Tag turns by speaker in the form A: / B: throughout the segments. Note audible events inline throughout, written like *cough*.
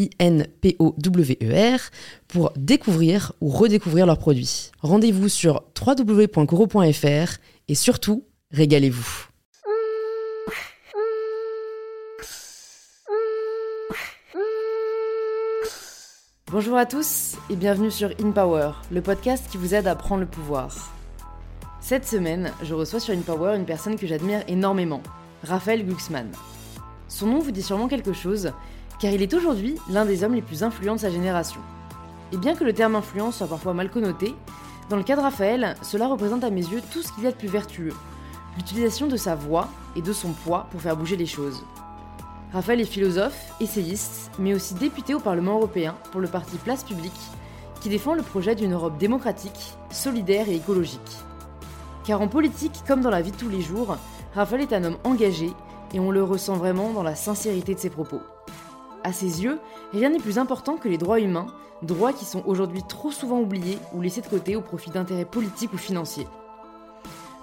A: I-N-P-O-W-E-R, pour découvrir ou redécouvrir leurs produits. Rendez-vous sur www.coro.fr et surtout, régalez-vous. Bonjour à tous et bienvenue sur InPower, le podcast qui vous aide à prendre le pouvoir. Cette semaine, je reçois sur InPower une personne que j'admire énormément, Raphaël Glucksmann. Son nom vous dit sûrement quelque chose, car il est aujourd'hui l'un des hommes les plus influents de sa génération. Et bien que le terme influence soit parfois mal connoté, dans le cas de Raphaël, cela représente à mes yeux tout ce qu'il y a de plus vertueux, l'utilisation de sa voix et de son poids pour faire bouger les choses. Raphaël est philosophe, essayiste, mais aussi député au Parlement européen pour le parti Place Publique, qui défend le projet d'une Europe démocratique, solidaire et écologique. Car en politique, comme dans la vie de tous les jours, Raphaël est un homme engagé et on le ressent vraiment dans la sincérité de ses propos. À ses yeux, rien n'est plus important que les droits humains, droits qui sont aujourd'hui trop souvent oubliés ou laissés de côté au profit d'intérêts politiques ou financiers.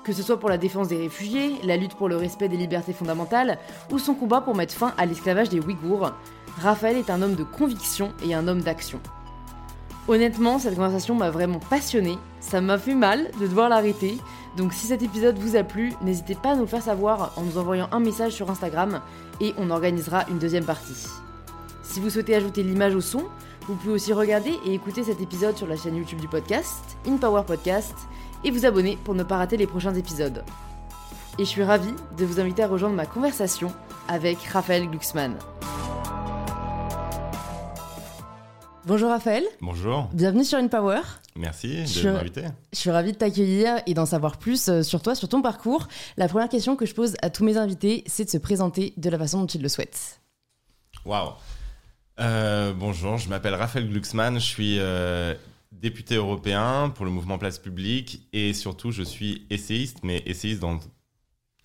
A: Que ce soit pour la défense des réfugiés, la lutte pour le respect des libertés fondamentales ou son combat pour mettre fin à l'esclavage des Ouïghours, Raphaël est un homme de conviction et un homme d'action. Honnêtement, cette conversation m'a vraiment passionné, ça m'a fait mal de devoir l'arrêter, donc si cet épisode vous a plu, n'hésitez pas à nous faire savoir en nous envoyant un message sur Instagram et on organisera une deuxième partie. Si vous souhaitez ajouter l'image au son, vous pouvez aussi regarder et écouter cet épisode sur la chaîne YouTube du podcast, InPower Podcast, et vous abonner pour ne pas rater les prochains épisodes. Et je suis ravie de vous inviter à rejoindre ma conversation avec Raphaël Glucksmann. Bonjour Raphaël.
B: Bonjour.
A: Bienvenue sur InPower.
B: Merci de m'inviter.
A: Je suis ravie de t'accueillir et d'en savoir plus euh, sur toi, sur ton parcours. La première question que je pose à tous mes invités, c'est de se présenter de la façon dont ils le souhaitent.
B: Waouh euh, bonjour, je m'appelle Raphaël Glucksmann, je suis euh, député européen pour le mouvement Place Publique et surtout je suis essayiste, mais essayiste dans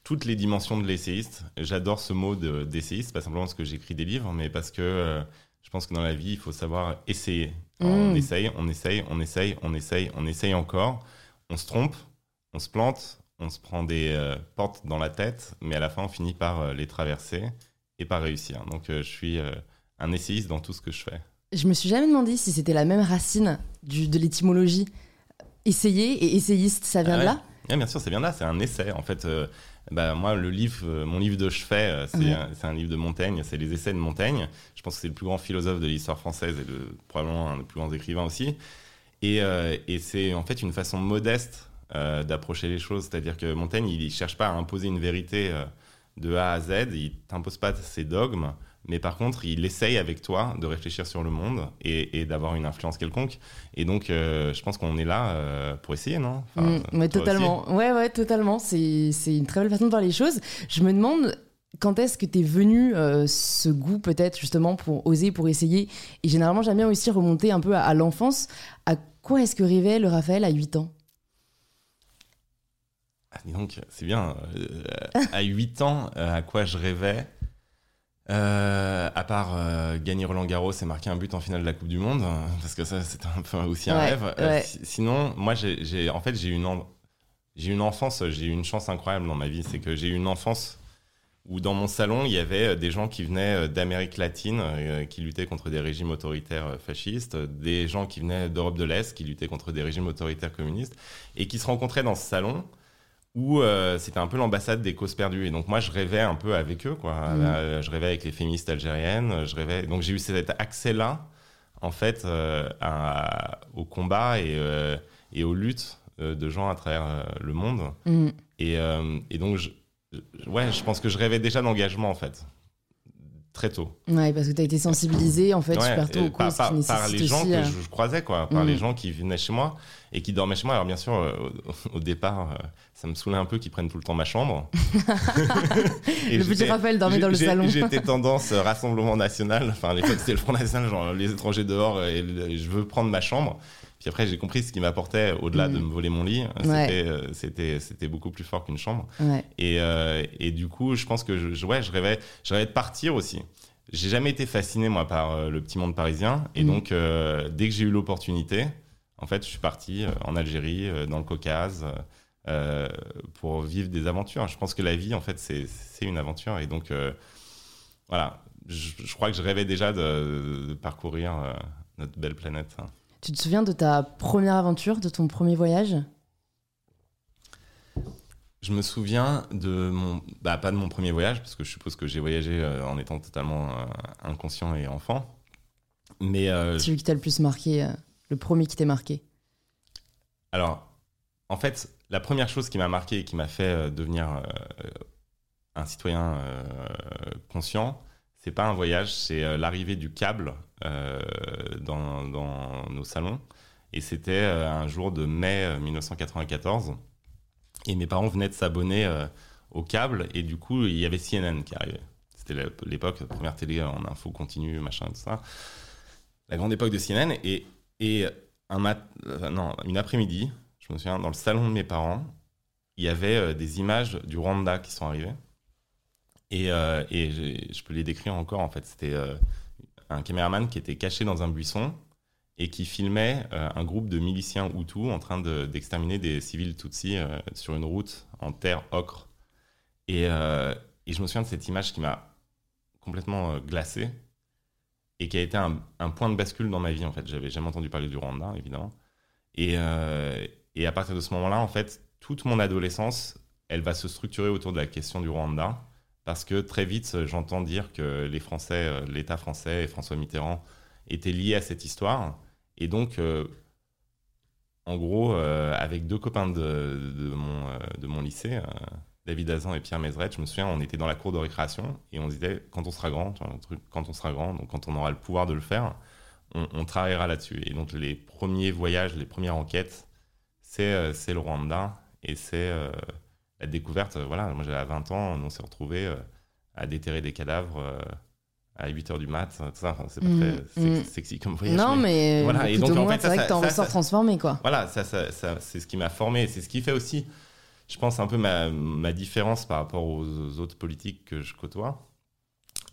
B: toutes les dimensions de l'essayiste. J'adore ce mot d'essayiste, pas simplement parce que j'écris des livres, mais parce que euh, je pense que dans la vie, il faut savoir essayer. On mmh. essaye, on essaye, on essaye, on essaye, on essaye encore, on se trompe, on se plante, on se prend des portes dans la tête, mais à la fin, on finit par les traverser et par réussir. Donc je suis un essayiste dans tout ce que je fais.
A: Je me suis jamais demandé si c'était la même racine du, de l'étymologie. Essayer et essayiste, ça vient de là
B: oui, bien sûr, c'est bien là. C'est un essai. En fait, euh, bah, moi, le livre, euh, mon livre de chevet, euh, c'est un, un, livre de Montaigne. C'est les essais de Montaigne. Je pense que c'est le plus grand philosophe de l'histoire française et le, probablement un des plus grands écrivains aussi. Et, et c'est en fait une façon modeste d'approcher les choses. C'est-à-dire que Montaigne, il ne cherche pas à imposer une vérité de A à Z. Il t'impose pas ses dogmes mais par contre, il essaye avec toi de réfléchir sur le monde et, d'avoir une influence quelconque. Et donc, euh, je pense qu'on est là euh, pour essayer, non?
A: Enfin, mm, Totalement. Ouais, ouais, totalement. C'est une très belle façon de voir les choses. Je me demande quand est-ce que tu es venu euh, ce goût peut-être justement pour oser, pour essayer? Et généralement, j'aime bien aussi remonter un peu à, l'enfance. À quoi est-ce que rêvait le Raphaël à 8 ans?
B: Ah, dis donc, c'est bien. à 8 ans, à quoi je rêvais? Euh, à part euh, gagner Roland Garros et marquer un but en finale de la Coupe du Monde, parce que ça c'est un peu aussi un rêve. Euh, sinon, moi j'ai en fait j'ai une j'ai une enfance, j'ai eu une chance incroyable dans ma vie, c'est que j'ai eu une enfance où dans mon salon il y avait des gens qui venaient d'Amérique latine, qui luttaient contre des régimes autoritaires fascistes, des gens qui venaient d'Europe de l'Est, qui luttaient contre des régimes autoritaires communistes, et qui se rencontraient dans ce salon où euh, c'était un peu l'ambassade des causes perdues. Et donc moi, je rêvais un peu avec eux, quoi. Mm. Euh, je rêvais avec les féministes algériennes. Je rêvais. Donc j'ai eu cet accès-là, en fait, euh, au combat et, et, aux luttes de gens à travers le monde.
A: Mm.
B: Et, et donc, je, ouais, je pense que je rêvais déjà d'engagement en fait très tôt.
A: Ouais, parce que tu as été sensibilisé en fait super tôt
B: par, par, par, les gens que je, croisais, quoi, par les gens qui venaient chez moi et qui dormaient chez moi. Alors bien sûr, au, départ, ça me saoulait un peu qu'ils prennent tout le temps ma chambre. *laughs*
A: le petit Raphaël dormait dans le salon.
B: J'étais *laughs* tendance Rassemblement National, enfin à l'époque c'était le Front National, genre les étrangers dehors et je veux prendre ma chambre. Puis après, j'ai compris ce qui m'apportait au-delà de mm. me voler mon lit. Euh, c'était, c'était, beaucoup plus fort qu'une chambre. Et, euh, et, du coup, je pense que je, ouais, je rêvais, je rêvais de partir aussi. J'ai jamais été fasciné, moi, par euh, le petit monde parisien. Et mm. donc, dès que j'ai eu l'opportunité, en fait, je suis parti en Algérie, dans le Caucase, pour vivre des aventures. Je pense que la vie, en fait, c'est, une aventure. Et donc, voilà, je, crois que je rêvais déjà de, de parcourir notre belle planète. Hein.
A: Tu te souviens de ta première aventure, de ton premier voyage?
B: Je me souviens de mon, bah, pas de mon premier voyage parce que je suppose que j'ai voyagé euh, en étant totalement euh, inconscient et enfant, mais euh,
A: celui qui t'a le plus marqué, le premier qui t'est marqué.
B: Alors, en fait, la première chose qui m'a marqué et qui m'a fait devenir un citoyen conscient, c'est pas un voyage, c'est euh, l'arrivée du câble euh, dans, nos salons. Et c'était euh, un jour de mai 1994. Et mes parents venaient de s'abonner au câble. Et du coup, il y avait CNN qui arrivait. C'était l'époque, première télé en info continue, machin, tout ça. La grande époque de CNN. Et, et non, une après-midi, je me souviens, dans le salon de mes parents, il y avait des images du Rwanda qui sont arrivées. Et, euh, je peux les décrire encore, en fait. C'était euh, un caméraman qui était caché dans un buisson et qui filmait euh, un groupe de miliciens Hutus en train d'exterminer des civils Tutsis sur une route en terre ocre. Et, et, je me souviens de cette image qui m'a complètement glacé et qui a été un, point de bascule dans ma vie, en fait. J'avais jamais entendu parler du Rwanda, évidemment. Et, et à partir de ce moment-là, en fait, toute mon adolescence, elle va se structurer autour de la question du Rwanda parce que très vite, j'entends dire que les Français, euh, l'État français et François Mitterrand étaient liés à cette histoire. Et donc, euh, en gros, euh, avec deux copains de mon lycée, David Azan et Pierre Mézeret, je me souviens, on était dans la cour de récréation et on disait, quand on sera grand, truc, quand on sera grand, donc quand on aura le pouvoir de le faire, on, on travaillera là-dessus. Et donc, les premiers voyages, les premières enquêtes, c'est le Rwanda et c'est la découverte, euh, voilà, moi j'avais 20 ans, on s'est retrouvé euh, à déterrer des cadavres euh, à 8 h du mat, c'est pas mm, très mm. sexy comme voyage.
A: Non, mais, voilà. Et donc, en fait, c'est vrai que t'en ressors transformé, quoi.
B: Voilà, ça, ça, c'est ce qui m'a formé, c'est ce qui fait aussi, je pense, un peu ma, ma différence par rapport aux autres politiques que je côtoie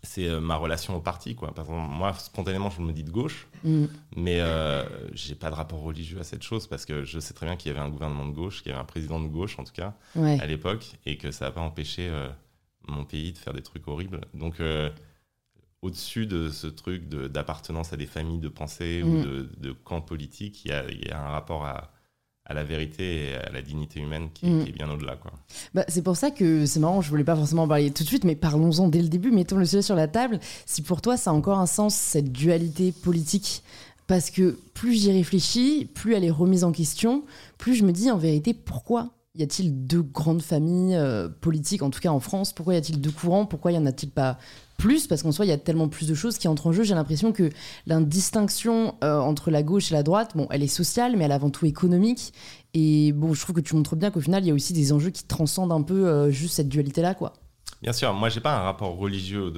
B: c'est euh, ma relation au parti. Quoi. Par exemple, moi, spontanément, je me dis de gauche, mm. mais euh, j'ai pas de rapport religieux à cette chose parce que je sais très bien qu'il y avait un gouvernement de gauche, qu'il y avait un président de gauche, en tout cas, à l'époque, et que ça n'a pas empêché euh, mon pays de faire des trucs horribles. Donc, euh, au-dessus de ce truc d'appartenance à des familles de pensée ou mm. de, de camps politiques, il y, y a, un rapport à à la vérité et à la dignité humaine qui, mm. est bien au-delà. Quoi.
A: Bah, c'est pour ça que c'est marrant, je voulais pas forcément en parler tout de suite, mais parlons-en dès le début, mettons le sujet sur la table. Si pour toi ça a encore un sens, cette dualité politique, parce que plus j'y réfléchis, plus elle est remise en question, plus je me dis en vérité pourquoi y a-t-il deux grandes familles euh, politiques, en tout cas en France? Pourquoi y a-t-il deux courants? Pourquoi y en a-t-il pas plus? Parce qu'en soi, il y a tellement plus de choses qui entrent en jeu. J'ai l'impression que la distinction euh, entre la gauche et la droite, bon, elle est sociale, mais elle est avant tout économique. Et bon, je trouve que tu montres bien qu'au final, il y a aussi des enjeux qui transcendent un peu euh, juste cette dualité-là, quoi.
B: Bien sûr, moi, j'ai pas un rapport religieux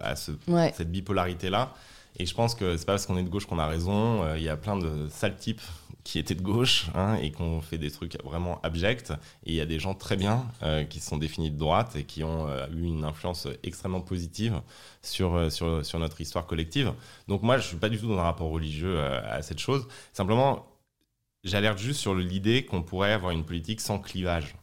B: à cette bipolarité-là. Et je pense que c'est pas parce qu'on est de gauche qu'on a raison. Il y a plein de sales types qui étaient de gauche hein, et qui ont fait des trucs vraiment abjects. Et il y a des gens très bien euh, qui sont définis de droite et qui ont euh, eu une influence extrêmement positive sur, euh, sur, sur, notre histoire collective. Donc moi, je suis pas du tout dans un rapport religieux à cette chose. Simplement, j'alerte juste sur l'idée qu'on pourrait avoir une politique sans clivage.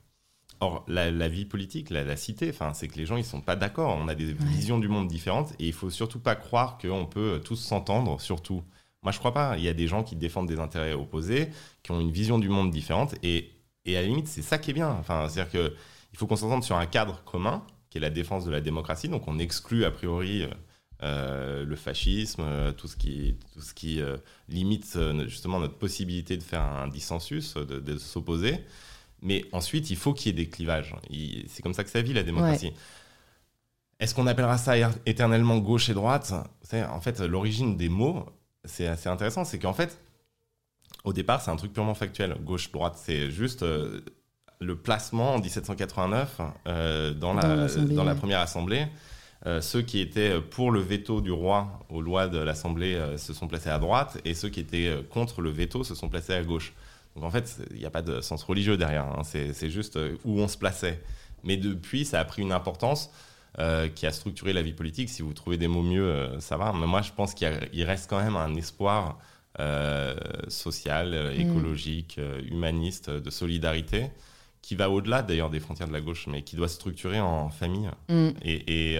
B: Or, la, vie politique, la, la cité, c'est que les gens ils sont pas d'accord. On a des visions du monde différentes et il faut surtout pas croire qu'on peut tous s'entendre sur tout. Moi, je crois pas. Il y a des gens qui défendent des intérêts opposés, qui ont une vision du monde différente, et, et à la limite, c'est ça qui est bien. Enfin, c'est-à-dire que il faut qu'on s'entende sur un cadre commun, qui est la défense de la démocratie. Donc, on exclut a priori euh, le fascisme, tout ce qui, tout ce qui limite justement notre possibilité de faire un dissensus, de, s'opposer. Mais ensuite, il faut qu'il y ait des clivages. C'est comme ça que ça vit la démocratie. Est-ce qu'on appellera ça éternellement gauche et droite? En fait, l'origine des mots, c'est assez intéressant. C'est qu'en fait, au départ, c'est un truc purement factuel. Gauche-droite, c'est juste euh, le placement en 1789 euh, dans, la, dans la première assemblée. Euh, ceux qui étaient pour le veto du roi aux lois de l'Assemblée se sont placés à droite et ceux qui étaient contre le veto se sont placés à gauche. Donc en fait, il n'y a pas de sens religieux derrière, hein. c'est juste où on se plaçait. Mais depuis, ça a pris une importance euh, qui a structuré la vie politique. Si vous trouvez des mots mieux, euh, ça va. Mais moi, je pense qu'il reste quand même un espoir euh, social, mm. écologique, humaniste, de solidarité, qui va au-delà d'ailleurs des frontières de la gauche, mais qui doit se structurer en famille. Mm. Et, et,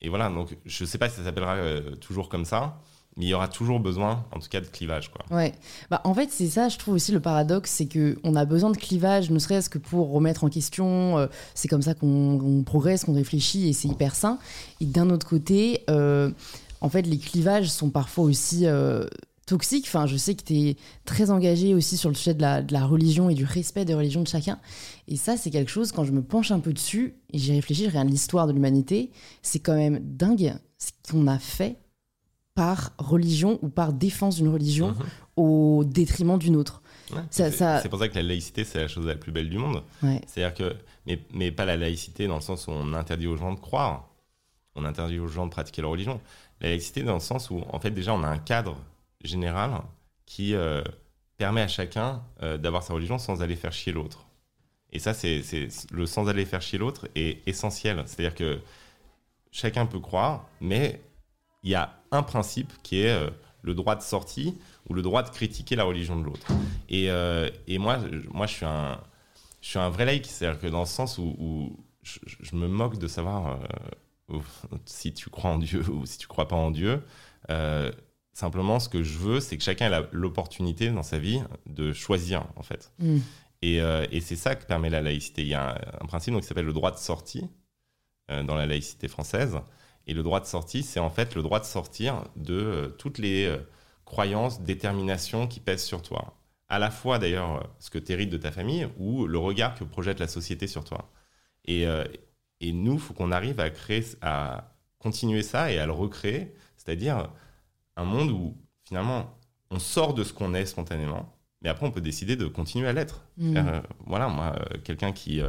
B: et, voilà, donc je ne sais pas si ça s'appellera toujours comme ça, mais il y aura toujours besoin, en tout cas, de clivage. Quoi.
A: Ouais. Bah, en fait, c'est ça, je trouve aussi le paradoxe, c'est qu'on a besoin de clivage, ne serait-ce que pour remettre en question. Euh, c'est comme ça qu'on progresse, qu'on réfléchit, et c'est hyper sain. Et d'un autre côté, euh, en fait, les clivages sont parfois aussi euh, toxiques. Enfin, je sais que tu es très engagé aussi sur le sujet de la, de la, religion et du respect des religions de chacun. Et ça, c'est quelque chose, quand je me penche un peu dessus, et j'y réfléchis, je regarde l'histoire de l'humanité, c'est quand même dingue ce qu'on a fait par religion ou par défense d'une religion mhm. au détriment d'une autre.
B: c'est pour ça que la laïcité, c'est la chose la plus belle du monde. C'est-à-dire que, mais, mais, pas la laïcité dans le sens où on interdit aux gens de croire, on interdit aux gens de pratiquer leur religion. La laïcité dans le sens où, en fait, déjà, on a un cadre général qui euh, permet à chacun euh, d'avoir sa religion sans aller faire chier l'autre. Et ça, c'est le sans aller faire chier l'autre est essentiel. C'est-à-dire que chacun peut croire, mais il y a un principe qui est euh, le droit de sortie ou le droit de critiquer la religion de l'autre. Et, euh, et, moi, moi je, suis un, je suis un vrai laïc, c'est-à-dire que dans le sens où, je, me moque de savoir euh, *laughs* si tu crois en Dieu *laughs* ou si tu crois pas en Dieu. simplement, ce que je veux, c'est que chacun ait l'opportunité dans sa vie de choisir, en fait. Mm. Et, et c'est ça que permet la laïcité. Il y a un, un principe qui s'appelle le droit de sortie dans la laïcité française. Et le droit de sortie, c'est en fait le droit de sortir de euh, toutes les euh, croyances, déterminations qui pèsent sur toi. À la fois d'ailleurs euh, ce que tu hérites de ta famille ou le regard que projette la société sur toi. Et, et nous, il faut qu'on arrive à créer, à continuer ça et à le recréer, c'est-à-dire un monde où finalement on sort de ce qu'on est spontanément, mais après on peut décider de continuer à l'être. Mmh. voilà, moi, quelqu'un qui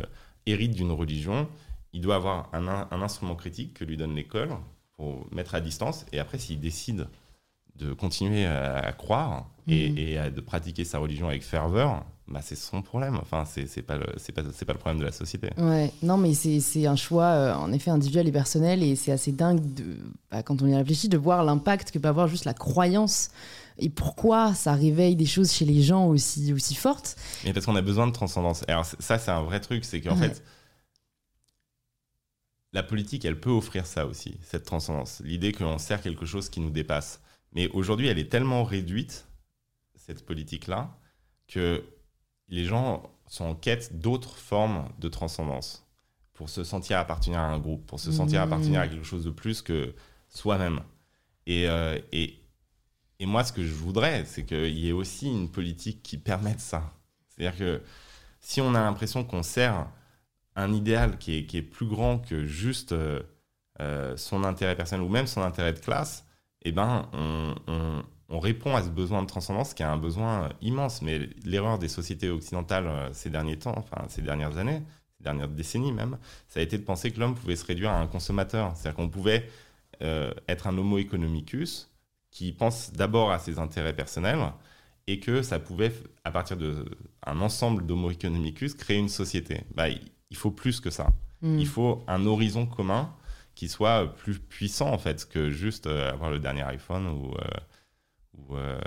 B: hérite d'une religion, il doit avoir un, instrument critique que lui donne l'école pour mettre à distance. Et après, s'il décide de continuer à, croire et, mhm. de pratiquer sa religion avec ferveur, bah, c'est son problème. Enfin, c'est pas, le, pas, pas le problème de la société.
A: Ouais, non, mais c'est un choix, euh, en effet, individuel et personnel. Et c'est assez dingue, de, bah, quand on y réfléchit, de voir l'impact que peut avoir juste la croyance et pourquoi ça réveille des choses chez les gens aussi, aussi fortes.
B: Mais parce qu'on a besoin de transcendance. Alors, ça, c'est un vrai truc, c'est qu'en fait la politique, elle peut offrir ça aussi, cette transcendance. L'idée qu'on sert quelque chose qui nous dépasse. Mais aujourd'hui, elle est tellement réduite, cette politique-là, que les gens sont en quête d'autres formes de transcendance pour se sentir appartenir à un groupe, pour se sentir mmh. appartenir à quelque chose de plus que soi-même. Et, euh, et, et, moi, ce que je voudrais, c'est qu'il y ait aussi une politique qui permette ça. C'est-à-dire que si on a l'impression qu'on sert un idéal qui est, qui est, plus grand que juste euh, euh, son intérêt personnel ou même son intérêt de classe, eh ben, on, on, répond à ce besoin de transcendance qui est un besoin immense. Mais l'erreur des sociétés occidentales euh, ces derniers temps, enfin ces dernières années, ces dernières décennies même, ça a été de penser que l'homme pouvait se réduire à un consommateur. C'est-à-dire qu'on pouvait être un homo economicus qui pense d'abord à ses intérêts personnels et que ça pouvait, à partir d'un ensemble d'homo economicus, créer une société. Bah, il faut plus que ça. Hmm. Il faut un horizon commun qui soit plus puissant en fait que juste euh, avoir le dernier iPhone ou, euh, euh,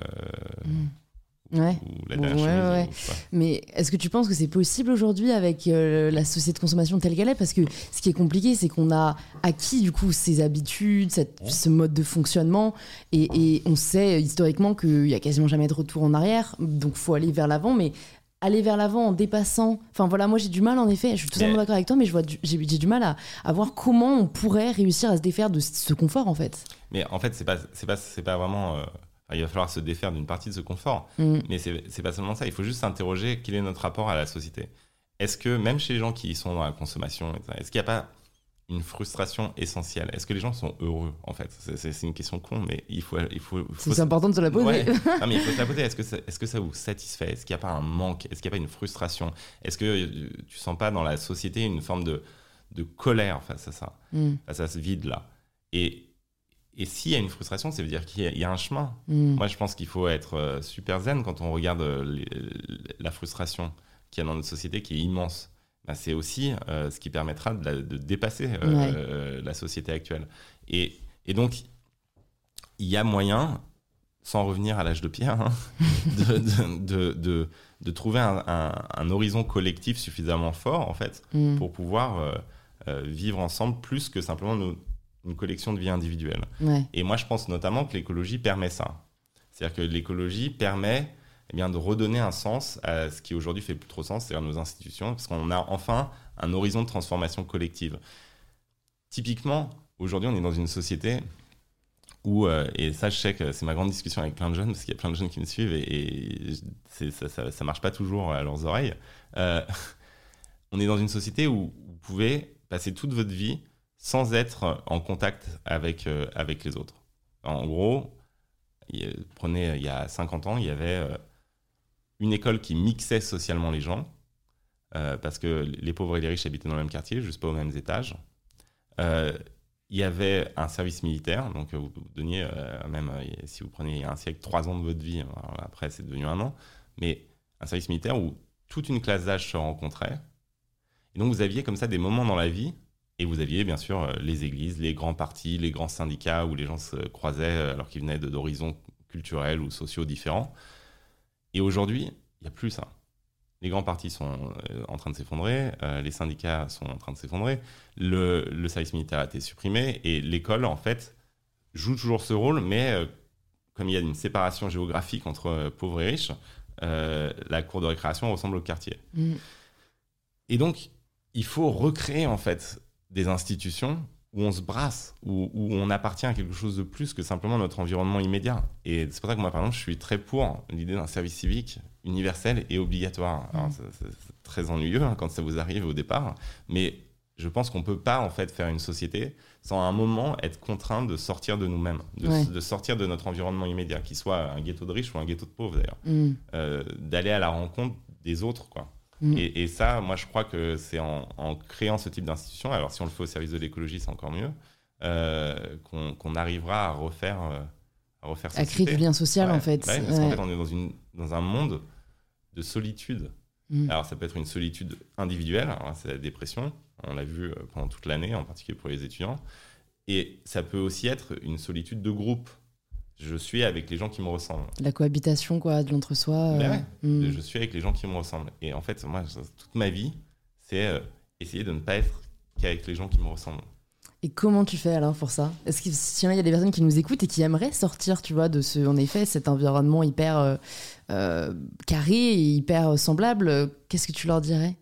A: hmm. Ouais. ouais, Mais est-ce que tu penses que c'est possible aujourd'hui avec la société de consommation telle qu'elle est? Parce que ce qui est compliqué, c'est qu'on a acquis du coup ces habitudes, cette, ce mode de fonctionnement, et, et on sait historiquement qu'il y a quasiment jamais de retour en arrière, donc faut aller vers l'avant. Mais aller vers l'avant en dépassant. Enfin voilà, moi j'ai du mal en effet, je suis totalement
B: Mais-
A: d'accord avec toi, mais du- j'ai j'ai du mal à, à voir comment on pourrait réussir à se défaire de ce confort en fait.
B: Mais en fait, c'est pas, pas, pas vraiment. euh, il va falloir se défaire d'une partie de ce confort.
A: Mm.
B: Mais c'est pas seulement ça. Il faut juste s'interroger quel est notre rapport à la société. Est-ce que même chez les gens qui sont dans la consommation, est-ce qu'il n'y a pas une frustration essentielle Est-ce que les gens sont heureux en fait? C'est- une question con, mais il faut, il faut,
A: C'est important de se la poser.
B: Ouais. *laughs* Non, mais il faut se la poser. Est-ce que, ça, est-ce que ça vous satisfait? Est-ce qu'il n'y a pas un manque? Est-ce qu'il n'y a pas une frustration? Est-ce que euh, tu sens pas dans la société une forme de, de colère face à ça?
A: Mm,
B: Face à ce vide-là Et, et s'il y a une frustration, ça veut dire qu'il y a, il y a un chemin.
A: mm.
B: Moi, je pense qu'il faut être euh, super zen quand on regarde euh, les- la frustration qu'il y a dans notre société qui est immense. Bah, c'est aussi euh, ce qui permettra de, la- de dépasser euh,
A: Ouais.
B: euh, la société actuelle. Et, et donc, il y a moyen, sans revenir à l'âge de pierre, hein, *laughs* de, trouver un, un- un horizon collectif suffisamment fort, en fait,
A: Mm.
B: pour pouvoir vivre ensemble plus que simplement nos- une collection de vie individuelle.
A: Ouais.
B: Et moi, je pense notamment que l'écologie permet ça. C'est-à-dire que l'écologie permet eh bien, de redonner un sens à ce qui aujourd'hui fait plus trop sens, c'est-à-dire nos institutions, parce qu'on a enfin un horizon de transformation collective. Typiquement, aujourd'hui, on est dans une société où, euh, et ça, je sais que c'est ma grande discussion avec plein de jeunes, parce qu'il y a plein de jeunes qui me suivent et, ça, ça, marche pas toujours à leurs oreilles. Euh, *laughs* on est dans une société où vous pouvez passer toute votre vie sans être en contact avec, euh, avec les autres. En gros, prenez il y a 50 ans, il y avait une école qui mixait socialement les gens, euh, parce que les pauvres et les riches habitaient dans le même quartier, juste pas aux mêmes étages. Euh, il y avait un service militaire, donc euh, vous donniez, même si vous prenez un siècle, trois ans de votre vie, après c'est devenu un an, mais un service militaire où toute une classe d'âge se rencontrait. Et donc vous aviez comme ça des moments dans la vie, et vous aviez bien sûr les églises, les grands partis, les grands syndicats où les gens se croisaient alors qu'ils venaient d'horizons culturels ou sociaux différents. Et aujourd'hui, il n'y a plus ça. Les grands partis sont euh, en train de s'effondrer, euh, les syndicats sont en train de s'effondrer, le, le service militaire a été supprimé et l'école, en fait, joue toujours ce rôle, mais euh, comme il y a une séparation géographique entre pauvres et riches, euh, la cour de récréation ressemble au quartier.
A: Mm.
B: Et donc, il faut recréer en fait des institutions où on se brasse, où, où on appartient à quelque chose de plus que simplement notre environnement immédiat. Et c'est pour ça que moi, par exemple, je suis très pour l'idée d'un service civique universel et obligatoire. Alors,
A: Mm.
B: c'est- très ennuyeux hein, quand ça vous arrive au départ, mais je pense qu'on peut pas en fait faire une société sans à un moment être contraint de sortir de nous-mêmes, de,
A: Ouais.
B: de sortir de notre environnement immédiat, qu'il soit un ghetto de riches ou un ghetto de pauvres d'ailleurs,
A: Mm.
B: Euh, d'aller à la rencontre des autres, quoi.
A: Mm.
B: Et, et ça, moi, je crois que c'est en, en créant ce type d'institution, alors si on le fait au service de l'écologie, c'est encore mieux, euh, qu'on arrivera à refaire, euh, à refaire
A: À créer du lien social
B: Ouais,
A: en fait.
B: bah oui, parce qu'en
A: Ouais.
B: fait, on est dans, une, dans un monde de solitude.
A: Mm.
B: Alors, ça peut être une solitude individuelle, là, c'est la dépression, on l'a vu euh, pendant toute l'année, en particulier pour les étudiants. Et ça peut aussi être une solitude de groupe. Je suis avec les gens qui me ressemblent.
A: La cohabitation quoi, de l'entre-soi. euh,
B: Ben ouais.
A: mm.
B: Je suis avec les gens qui me ressemblent. Et en fait, moi, toute ma vie, c'est euh, essayer de ne pas être qu'avec les gens qui me ressemblent.
A: Et comment tu fais alors pour ça? Est-ce que si il y a des personnes qui nous écoutent et qui aimeraient sortir, tu vois, de ce, en effet, cet environnement hyper euh, carré et hyper semblable, qu'est-ce que tu leur dirais?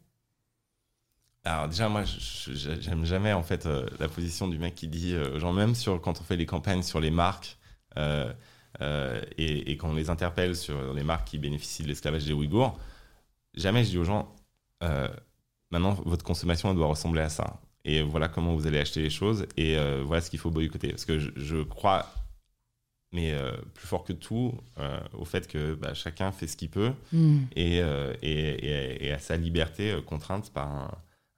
B: Alors déjà, moi, j'aime jamais en fait euh, la position du mec qui dit euh, gens, même sur quand on fait les campagnes sur les marques et, et quand on les interpelle sur les marques qui bénéficient de l'esclavage des Ouïghours, jamais je dis aux gens, euh, maintenant votre consommation elle doit ressembler à ça. Et voilà comment vous allez acheter les choses et euh, voilà ce qu'il faut boycotter. Parce que je, je crois, mais euh, plus fort que tout, euh, au fait que bah, chacun fait ce qu'il peut
A: Mm.
B: et, euh, et, et- et à sa liberté euh, contrainte par un,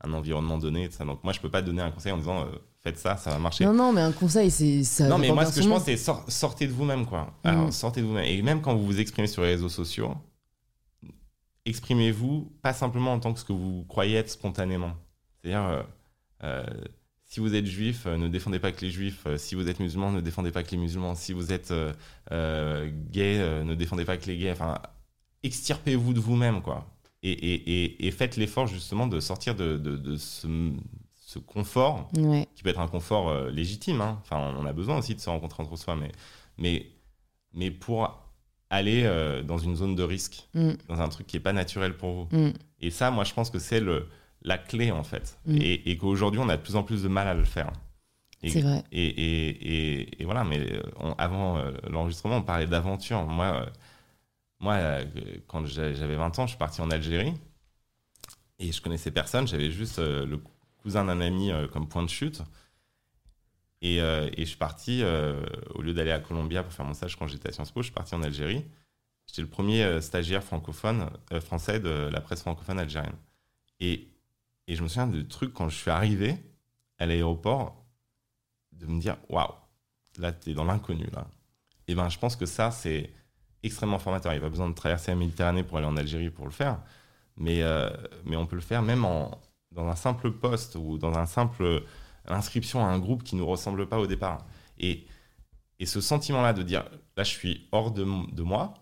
B: un environnement donné. et tout ça. Donc moi, je peux pas donner un conseil en disant euh, faites ça, ça va marcher.
A: Non, non, mais un conseil, c'est ça.
B: Non, mais moi, ce que je pense, c'est sor- sortez de vous-même, quoi.
A: Mm.
B: Alors, sortez de vous-même. Et même quand vous vous exprimez sur les réseaux sociaux, exprimez-vous pas simplement en tant que ce que vous croyez être spontanément. C'est-à-dire, euh, euh, si vous êtes juif, euh, ne défendez pas que les juifs. Si vous êtes musulman, ne défendez pas que les musulmans. Si vous êtes gay, ne défendez pas que les gays. Enfin, extirpez-vous de vous-même, quoi. Et, et- et- et faites l'effort, justement, de sortir de, de- de ce, ce confort
A: Ouais.
B: qui peut être un confort euh, légitime. hein. Enfin, on a besoin aussi de se rencontrer entre soi, mais, mais, mais pour aller euh, dans une zone de risque,
A: Mm.
B: dans un truc qui est pas naturel pour vous.
A: Mm.
B: Et ça, moi, je pense que c'est la clé en fait,
A: Mm.
B: et, et qu'aujourd'hui, on a de plus en plus de mal à le faire. Et,
A: C'est vrai.
B: Et, et, et, voilà, mais euh, on- avant euh, l'enregistrement, on parlait d'aventure. Moi, moi quand j'a- j'avais 20 ans, je suis parti en Algérie et je connaissais personne. J'avais juste euh, le cousin d'un ami euh, comme point de chute. Et, euh, et je suis parti, euh, au lieu d'aller à Columbia pour faire mon stage quand j'étais à Sciences Po, je suis parti en Algérie. J'étais le premier stagiaire francophone, français de la presse francophone algérienne. Et, et je me souviens du truc quand je suis arrivé à l'aéroport, de me dire waouh, là, tu es dans l'inconnu. Et ben, je pense que ça, c'est extrêmement formateur. Il n'y a pas besoin de traverser la Méditerranée pour aller en Algérie pour le faire. Mais, mais on peut le faire même en, dans un simple poste ou dans un simple inscription à un groupe qui ne nous ressemble pas au départ. Et, et ce sentiment-là de dire là, je suis hors de, moi,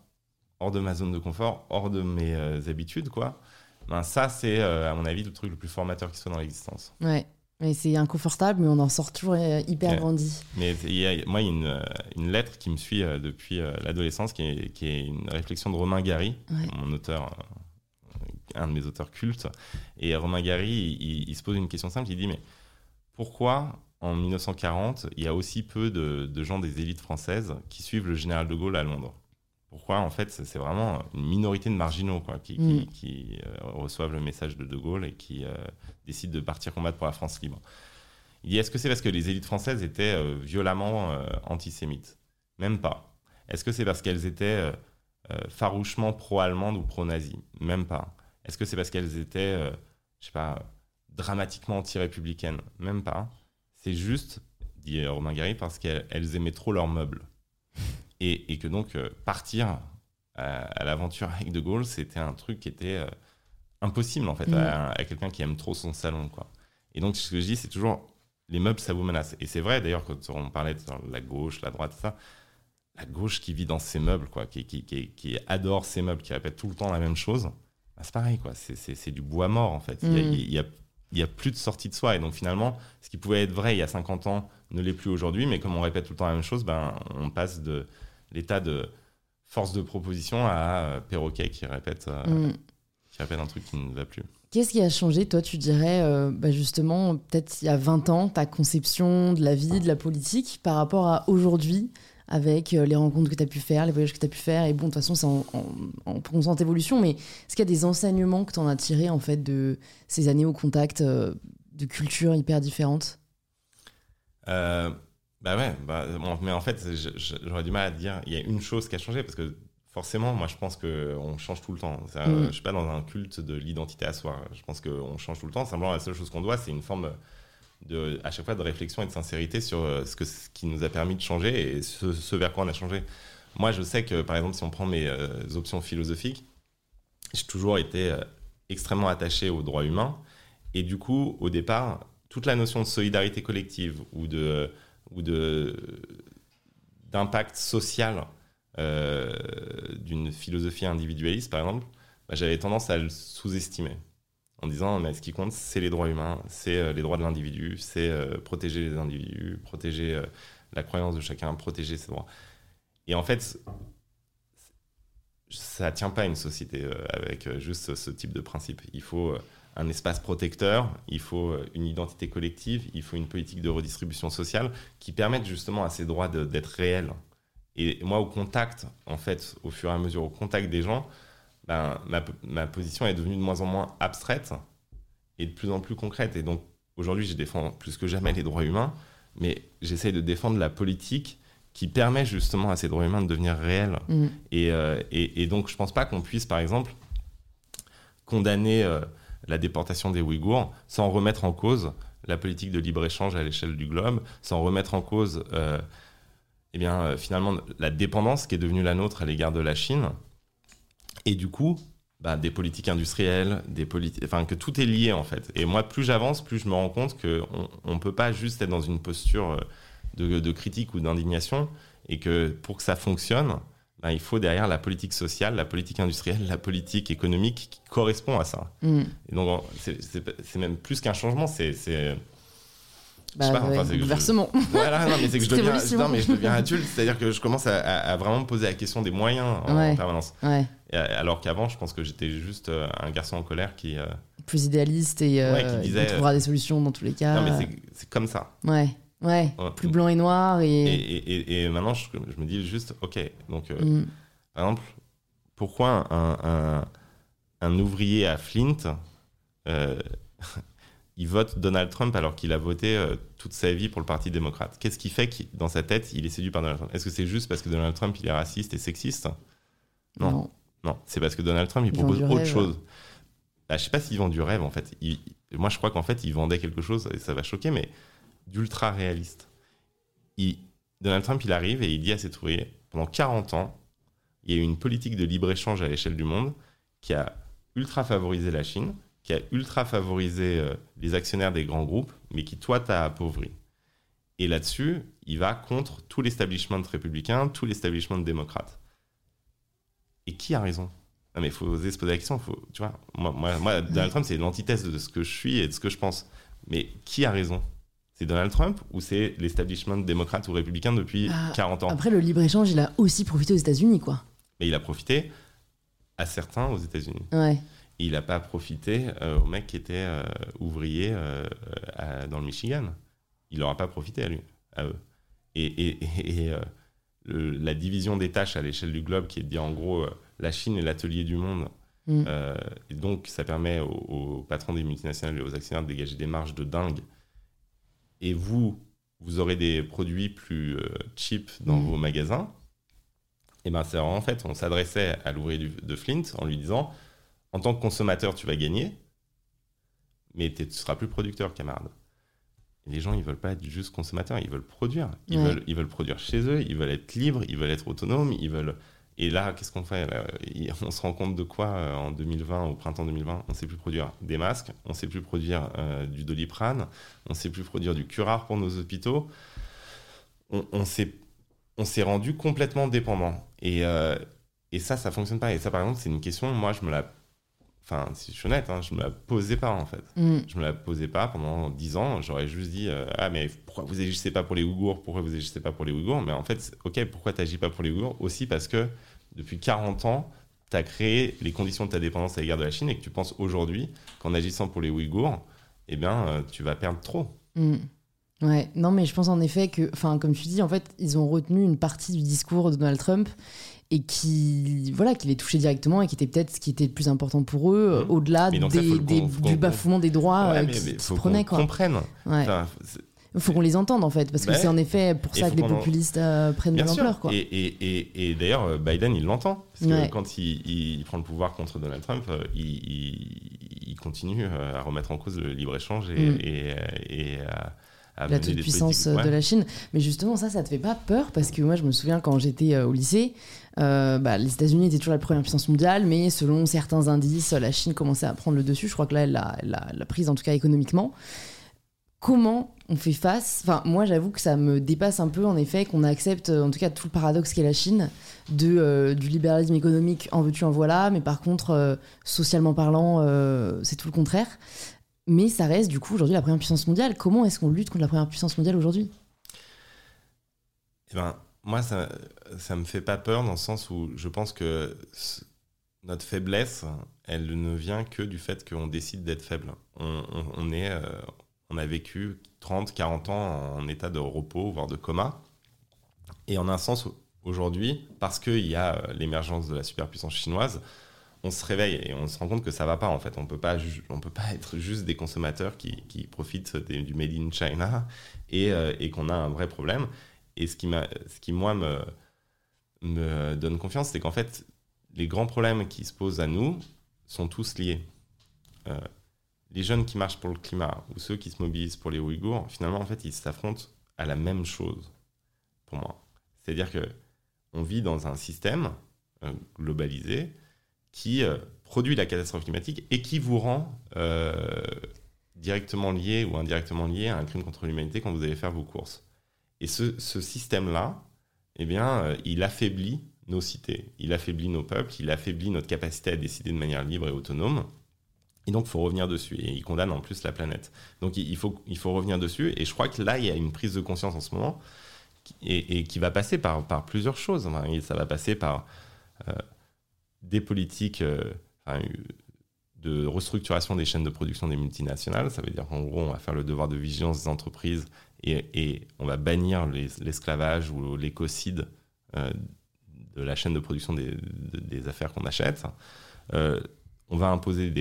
B: hors de ma zone de confort, hors de mes euh, habitudes, quoi. Ben, ça, c'est, euh, à mon avis, le truc le plus formateur qui soit dans l'existence.
A: Ouais. Mais c'est inconfortable, mais on en sort toujours euh, hyper
B: Ouais.
A: grandi.
B: Mais il y a, moi, il y a une, euh, une lettre qui me suit euh, depuis euh, l'adolescence, qui est, qui est une réflexion de Romain Gary,
A: Ouais.
B: mon auteur, euh, un de mes auteurs cultes. Et Romain Gary, il, se pose une question simple. Il dit mais pourquoi en 1940 il y a aussi peu de, de gens des élites françaises qui suivent le général de Gaulle à Londres? Pourquoi en fait c'est vraiment une minorité de marginaux quoi, qui, qui-
A: Mm.
B: qui, euh, reçoivent le message de de Gaulle et qui euh, décident de partir combattre pour la France libre? Il dit est-ce que c'est parce que les élites françaises étaient euh, violemment euh, antisémites? Même pas. Est-ce que c'est parce qu'elles étaient farouchement pro-allemandes ou pro-nazies Même pas. Est-ce que c'est parce qu'elles étaient, euh, je sais pas, dramatiquement anti-républicaines? Même pas. C'est juste, dit Romain Gary, parce qu'elles elles aimaient trop leurs meubles. Et, et que donc euh, partir à, à l'aventure avec De Gaulle, c'était un truc qui était euh, impossible en fait
A: Mm.
B: à, à quelqu'un qui aime trop son salon. Quoi. Et donc ce que je dis, c'est toujours les meubles, ça vous menace. Et c'est vrai d'ailleurs quand on parlait de la gauche, la droite, ça, la gauche qui vit dans ses meubles, quoi, qui, qui, qui, qui adore ses meubles, qui répète tout le temps la même chose, bah, c'est pareil, quoi. C'est, c'est, c'est du bois mort en fait. Il y a-
A: Mm.
B: y a, y a plus de sortie de soi. Et donc finalement, ce qui pouvait être vrai il y a 50 ans ne l'est plus aujourd'hui. Mais comme on répète tout le temps la même chose, ben, on passe de l'état de force de proposition à euh, perroquet qui répète, euh,
A: Mm.
B: qui répète un truc qui ne va plus.
A: Qu'est-ce qui a changé, toi, tu dirais, euh, bah, justement, peut-être il y a 20 ans, ta conception de la vie, de la politique, par rapport à aujourd'hui, avec euh, les rencontres que tu as pu faire, les voyages que tu as pu faire Et bon, de toute façon, c'est en, en, en constante évolution, mais est-ce qu'il y a des enseignements que tu en as tirés, en fait, de ces années au contact euh, de cultures hyper différentes?
B: Euh, bah ouais, bah, bon, mais en fait, j'aurais du mal à dire. Il y a une chose qui a changé parce que forcément, moi, je pense qu'on change tout le temps. C'est,
A: Mm.
B: Je suis pas dans un culte de l'identité à soi. Je pense qu'on change tout le temps. Simplement, la seule chose qu'on doit, c'est une forme de, à chaque fois, de réflexion et de sincérité sur euh, ce, que, ce qui nous a permis de changer et ce, vers quoi on a changé. Moi, je sais que, par exemple, si on prend mes euh, options philosophiques, j'ai toujours été euh, extrêmement attaché aux droits humains. Et du coup, au départ, toute la notion de solidarité collective ou de ou de d'impact social d'une philosophie individualiste, par exemple, bah, j'avais tendance à le sous-estimer en disant mais ce qui compte c'est les droits humains, c'est euh, les droits de l'individu, c'est euh, protéger les individus, protéger euh, la croyance de chacun, protéger ses droits. Et en fait, ça tient pas une société avec juste ce type de principe. Il faut un espace protecteur, il faut une identité collective, il faut une politique de redistribution sociale qui permette justement à ces droits d'être réels. Et moi, au contact, en fait, au fur et à mesure, au contact des gens, ben, ma, ma position est devenue de moins en moins abstraite et de plus en plus concrète. Et donc, aujourd'hui, je défends plus que jamais les droits humains, mais j'essaye de défendre la politique qui permet justement à ces droits humains de devenir réels.
A: Mm.
B: Et, euh, et, et donc, je pense pas qu'on puisse, par exemple, condamner euh, la déportation des Ouïghours sans remettre en cause la politique de libre-échange à l'échelle du globe, sans remettre en cause, euh, eh bien, finalement, la dépendance qui est devenue la nôtre à l'égard de la Chine. Et du coup, bah, des politiques industrielles, des politi- enfin, que tout est lié, en fait. Et moi, plus j'avance, plus je me rends compte qu'on ne peut pas juste être dans une posture euh, de, de critique ou d'indignation, et que pour que ça fonctionne, ben, il faut derrière la politique sociale, la politique industrielle, la politique économique qui correspond à ça.
A: Mm.
B: Et donc, c'est- même plus qu'un changement, c'est-
A: Bah,
B: pas,
A: ouais,
B: enfin, je-. Voilà, non, mais c'est que je deviens,
A: évolution.
B: non, mais je deviens adulte, c'est-à-dire que je commence à, à- à vraiment me poser la question des moyens en,
A: Ouais.
B: permanence.
A: Ouais.
B: Et, euh, alors qu'avant, je pense que j'étais juste euh, un garçon en colère qui. euh,
A: Plus idéaliste et euh,
B: qui disait,
A: trouvera des solutions dans tous les cas.
B: Non, mais c'est- comme ça.
A: Ouais. Ouais. Plus blanc et noir
B: Et,
A: et.
B: et- et- et maintenant, je, je me dis juste, ok, donc euh,
A: Mm.
B: par exemple, pourquoi un, un- un ouvrier à Flint, il vote Donald Trump alors qu'il a voté euh, toute sa vie pour le Parti démocrate Qu'est-ce qui fait que dans sa tête, il est séduit par Donald Trump? Est-ce que c'est juste parce que Donald Trump, il est raciste et sexiste? Non. Non, c'est parce que Donald Trump, il, propose autre
A: rêve.
B: chose. Bah, je sais pas s'il vend du rêve, en fait. Il- moi, je crois qu'en fait, il vendait quelque chose, et ça va choquer, mais d'ultra réaliste. Il- Donald Trump, il arrive et il dit à ses ouvriers, pendant 40 ans, il y a eu une politique de libre-échange à l'échelle du monde qui a ultra favorisé la Chine, qui a ultra favorisé euh, les actionnaires des grands groupes, mais qui, toi, t'a appauvri. Et là-dessus, il va contre tout l'establishment républicain, tout l'establishment démocrate. Et qui a raison? Non, mais il faut oser se poser la question. Faut, tu vois, moi, moi, moi, Donald Trump, c'est l'antithèse de ce que je suis et de ce que je pense. Mais qui a raison? C'est Donald Trump ou c'est l'establishment démocrate ou républicain depuis
A: Ah,
B: 40 ans?
A: Après, le libre-échange, il a aussi profité aux États-Unis, quoi.
B: Mais il a profité à certains aux États-Unis.
A: Ouais.
B: Il n'a pas profité euh, au mec qui était euh, ouvrier euh, à- dans le Michigan. Il n'aura pas profité à lui, à eux. Et, et- et- et, le- la division des tâches à l'échelle du globe, qui est de dire en gros la Chine est l'atelier du monde,
A: Mm.
B: et donc ça permet aux, aux patrons des multinationales et aux actionnaires de dégager des marges de dingue. Et vous, vous aurez des produits plus cheap dans
A: Mm.
B: vos magasins. Et ben c'est en fait, on s'adressait à l'ouvrier de Flint en lui disant en tant que consommateur, tu vas gagner, mais tu seras plus producteur, camarade. Et les gens, ils veulent pas être juste consommateurs, ils veulent produire. Ils,
A: Ouais.
B: veulent, ils veulent produire chez eux, ils veulent être libres, ils veulent être autonomes, ils veulent. Et là, qu'est-ce qu'on fait On se rend compte de quoi euh, en 2020, au printemps 2020 On sait plus produire des masques, on sait plus produire euh, du doliprane, on sait plus produire du curare pour nos hôpitaux. On, s'est on s'est rendu complètement dépendant. Et, euh, et ça, ça fonctionne pas. Et ça, par exemple, c'est une question, moi, je me la. Enfin, si je suis honnête, hein, je me la posais pas, en fait.
A: Mm.
B: Je me la posais pas pendant 10 ans. J'aurais juste dit euh, Ah, mais pourquoi vous agissez pas pour les Ouïghours? Pourquoi vous agissez pas pour les Ouïghours? Mais en fait, ok, pourquoi tu n'agis pas pour les Ouïghours? Aussi parce que depuis 40 ans, tu as créé les conditions de ta dépendance à l'égard de la Chine et que tu penses aujourd'hui qu'en agissant pour les Ouïghours, eh bien, euh, tu vas perdre trop.
A: Mm. Ouais, non, mais je pense en effet que, enfin, comme tu dis, en fait, ils ont retenu une partie du discours de Donald Trump et qui, voilà, qui les touchait directement et qui était peut-être ce qui était le plus important pour eux, euh,
B: Mhm.
A: au-delà des, des- du bafouement des droits
B: Ouais,
A: euh, qui,
B: mais
A: se prenaient,
B: qu'on
A: quoi.
B: comprenne.
A: Ouais.
B: Enfin,
A: faut qu'on les entende, en fait, parce que c'est en effet pour ça que les populistes euh, prennent de l'ampleur.
B: Et, et, et, et d'ailleurs, euh, Biden, il l'entend. Parce que
A: Ouais.
B: quand il, prend le pouvoir contre Donald Trump, euh, il, il- il continue euh, à remettre en cause le libre-échange et,
A: Mm.
B: et, euh, et à, à
A: la toute puissance euh, de la Chine. Mais justement, ça, ça te fait pas peur parce que moi, je me souviens quand j'étais euh, au lycée, euh, bah, les États-Unis étaient toujours la première puissance mondiale, mais selon certains indices, la Chine commençait à prendre le dessus. Je crois que là, elle l'a prise, en tout cas économiquement. Comment on fait face? Enfin, moi, j'avoue que ça me dépasse un peu, en effet, qu'on accepte, en tout cas, tout le paradoxe qu'est la Chine, de, euh, du libéralisme économique, en veux-tu, en voilà, mais par contre, euh, socialement parlant, c'est tout le contraire. Mais ça reste, du coup, aujourd'hui, la première puissance mondiale. Comment est-ce qu'on lutte contre la première puissance mondiale aujourd'hui?
B: Eh ben, moi, ça, ça me fait pas peur dans le sens où je pense que notre faiblesse, elle ne vient que du fait qu'on décide d'être faible. On, on- est, euh, on a vécu 30, 40 ans en état de repos, voire de coma. Et en un sens, aujourd'hui, parce qu'il y a euh, l'émergence de la superpuissance chinoise, on se réveille et on se rend compte que ça va pas en fait. On peut pas, on peut pas être juste des consommateurs qui, qui profitent du made in China et, euh, et qu'on a un vrai problème. Et ce qui, moi, me, donne confiance, c'est qu'en fait, les grands problèmes qui se posent à nous sont tous liés. Euh, les jeunes qui marchent pour le climat ou ceux qui se mobilisent pour les Ouïghours, finalement, en fait, ils s'affrontent à la même chose, pour moi. C'est-à-dire que on vit dans un système euh, globalisé qui euh, produit la catastrophe climatique et qui vous rend directement lié ou indirectement lié à un crime contre l'humanité quand vous allez faire vos courses. Et ce, système-là, eh bien, euh, il affaiblit nos cités, il affaiblit nos peuples, il affaiblit notre capacité à décider de manière libre et autonome. Et donc, il faut revenir dessus. Et il condamne en plus la planète. Donc, il faut, il faut revenir dessus. Et je crois que là, il y a une prise de conscience en ce moment et, qui va passer par, par plusieurs choses. ça va passer par euh, des politiques euh, de restructuration des chaînes de production des multinationales. Ça veut dire qu'en gros, on va faire le devoir de vigilance des entreprises et, on va bannir l'esclavage ou l'écocide euh, de la chaîne de production des, affaires qu'on achète. on va imposer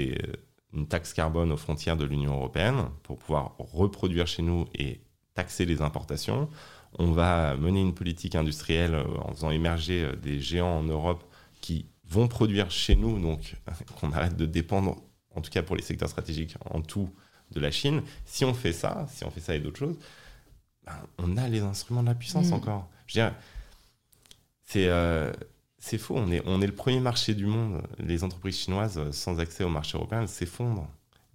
B: une taxe carbone aux frontières de l'Union européenne pour pouvoir reproduire chez nous et taxer les importations. On va mener une politique industrielle euh, en faisant émerger euh, des géants en Europe qui vont produire chez nous, donc *laughs* qu'on arrête de dépendre, en tout cas pour les secteurs stratégiques, en tout de la Chine. Si on fait ça, si on fait ça et d'autres choses, ben, on a les instruments de la puissance mm. encore. Je veux dire, c'est euh, c'est faux. On est, on est le premier marché du monde. Les entreprises chinoises, euh, sans accès au marché européen, s'effondrent.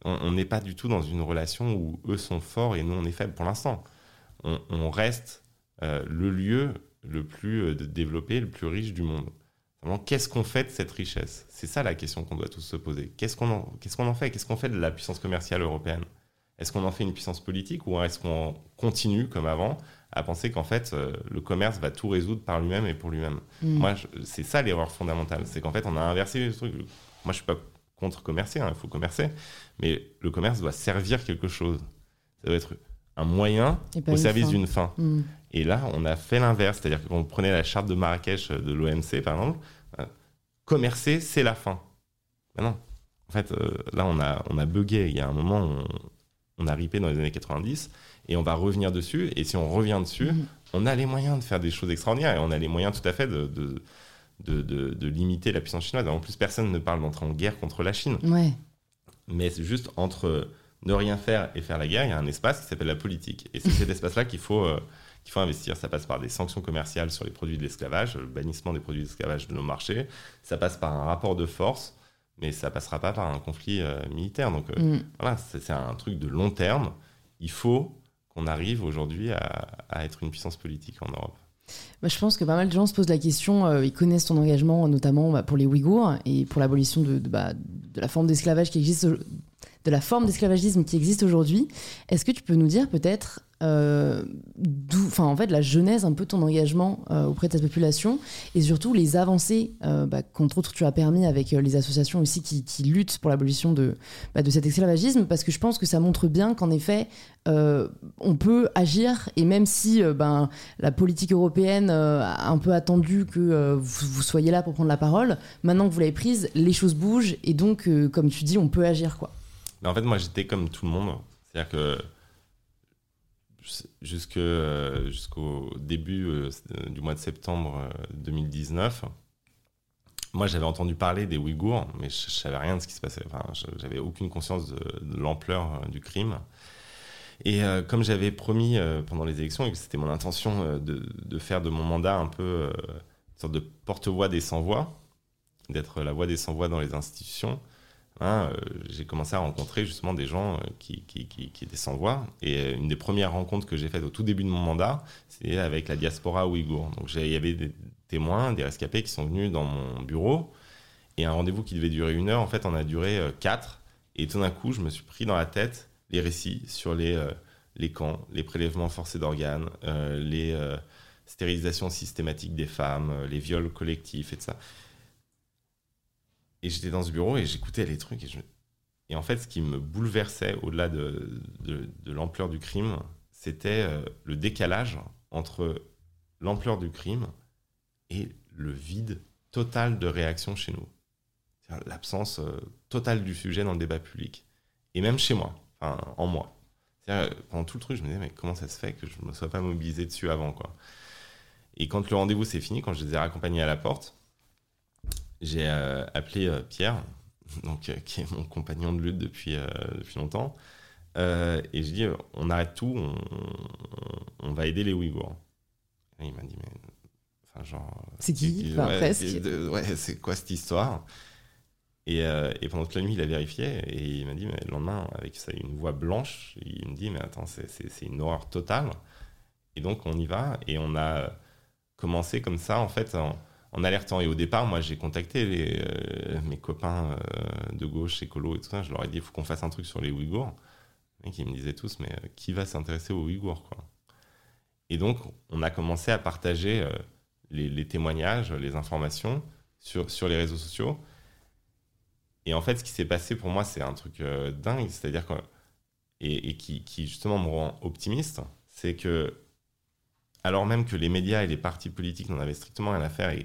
B: On n'est pas du tout dans une relation où eux sont forts et nous, on est faibles pour l'instant. On, reste euh, le lieu le plus développé, le plus riche du monde. Qu'est-ce qu'on fait de cette richesse? C'est ça la question qu'on doit tous se poser. Qu'est-ce qu'on en, qu'est-ce qu'on en fait? Qu'est-ce qu'on fait de la puissance commerciale européenne? Est-ce qu'on en fait une puissance politique ou est-ce qu'on continue comme avant à penser qu'en fait, euh, le commerce va tout résoudre par lui-même et pour lui-même? Mm. Moi, c'est ça l'erreur fondamentale. C'est qu'en fait, on a inversé le truc. Moi, je suis pas contre commercer, hein, il faut commercer, mais le commerce doit servir quelque chose. Ça doit être un moyen au service d'une fin. Mm. Et là, on a fait l'inverse, c'est-à-dire qu'on prenait la charte de Marrakech de l'OMC, par exemple, euh, commercer, c'est la fin. Ben non. En fait, euh, là, on a, on a bugué. Il y a un moment, on, on a ripé dans les années 90 et on va revenir dessus. Et si on revient dessus, mhm. on a les moyens de faire des choses extraordinaires et on a les moyens tout à fait de, de, de, limiter la puissance chinoise. En plus, personne ne parle d'entrer en guerre contre la Chine.
A: Ouais.
B: Mais c'est juste entre ne rien faire et faire la guerre, il y a un espace qui s'appelle la politique. Et c'est cet *laughs* espace-là qu'il faut, euh, qu'il faut investir. Ça passe par des sanctions commerciales sur les produits de l'esclavage, le bannissement des produits d'esclavage de nos marchés. Ça passe par un rapport de force, mais ça passera pas par un conflit euh, militaire. Donc euh, mm. voilà, c'est un truc de long terme. Il faut on arrive aujourd'hui à, être une puissance politique en Europe
A: bah, je pense que pas mal de gens se posent la question, euh, ils connaissent ton engagement notamment bah, pour les Ouïghours et pour l'abolition de, de, bah, de, la forme d'esclavage qui existe, de la forme d'esclavagisme qui existe aujourd'hui. Est-ce que tu peux nous dire peut-être euh, enfin en fait la genèse un peu ton engagement euh, auprès de cette population et surtout les avancées euh, bah, qu'entre autres tu as permis avec les associations aussi qui, luttent pour l'abolition de, bah, de cet esclavagisme parce que je pense que ça montre bien qu'en effet on peut agir et même si ben, la politique européenne a un peu attendu que vous, vous, soyez là pour prendre la parole maintenant que vous l'avez prise les choses bougent et donc comme tu dis on peut agir quoi.
B: Mais en fait moi j'étais comme tout le monde. C'est-à-dire que euh, jusqu'au début euh, du mois de septembre 2019, euh, moi j'avais entendu parler des Ouïghours, mais je, ne savais rien de ce qui se passait. J'avais aucune conscience de, l'ampleur du crime. Et comme j'avais promis pendant les élections et que c'était mon intention de, faire de mon mandat un peu une sorte de porte-voix des sans-voix, d'être la voix des sans-voix dans les institutions, Hein, euh, j'ai commencé à rencontrer justement des gens euh, qui, étaient sans voix. Et euh, une des premières rencontres que j'ai faites au tout début de mon mandat, c'est avec la diaspora ouïghour. Donc il y avait des témoins, des rescapés qui sont venus dans mon bureau. Et un rendez-vous qui devait durer une heure, en fait, on a duré quatre. Et tout d'un coup, je me suis pris dans la tête les récits sur les, les camps, les prélèvements forcés d'organes, les stérilisations systématiques des femmes, les viols collectifs et tout ça. Et j'étais dans ce bureau et j'écoutais les trucs. Et, en fait, ce qui me bouleversait au-delà de, l'ampleur du crime, c'était euh, le décalage entre l'ampleur du crime et le vide total de réaction chez nous. L'absence euh, totale du sujet dans le débat public. Et même chez moi, en moi. Pendant tout le truc, je me disais, mais comment ça se fait que je ne me sois pas mobilisé dessus avant quoi? Et quand le rendez-vous s'est fini, quand je les ai raccompagnés à la porte, j'ai euh, appelé euh, Pierre, *laughs* donc, euh, qui est mon compagnon de lutte depuis, depuis longtemps, et je dis on arrête tout, on, va aider les Ouïghours. Et il m'a dit mais. Enfin, genre.
A: C'est qui, ouais,
B: c'est quoi cette histoire? Et, et, pendant toute la nuit, il a vérifié et il m'a dit, mais le lendemain, avec ça, une voix blanche, il me dit, mais attends, c'est une horreur totale. Et donc, on y va et on a commencé comme ça, en fait, en, en alertant. Et au départ, moi, j'ai contacté euh, mes copains euh, de gauche, écolo et tout ça. Je leur ai dit, il faut qu'on fasse un truc sur les Ouïghours. Et ils me disaient tous, mais euh, qui va s'intéresser aux Ouïghours quoi? Et donc, on a commencé à partager les, témoignages, les informations sur, sur les réseaux sociaux. Et en fait, ce qui s'est passé pour moi, c'est un truc dingue. C'est-à-dire que, et, qui, justement me rend optimiste, c'est que alors même que les médias et les partis politiques n'en avaient strictement rien à faire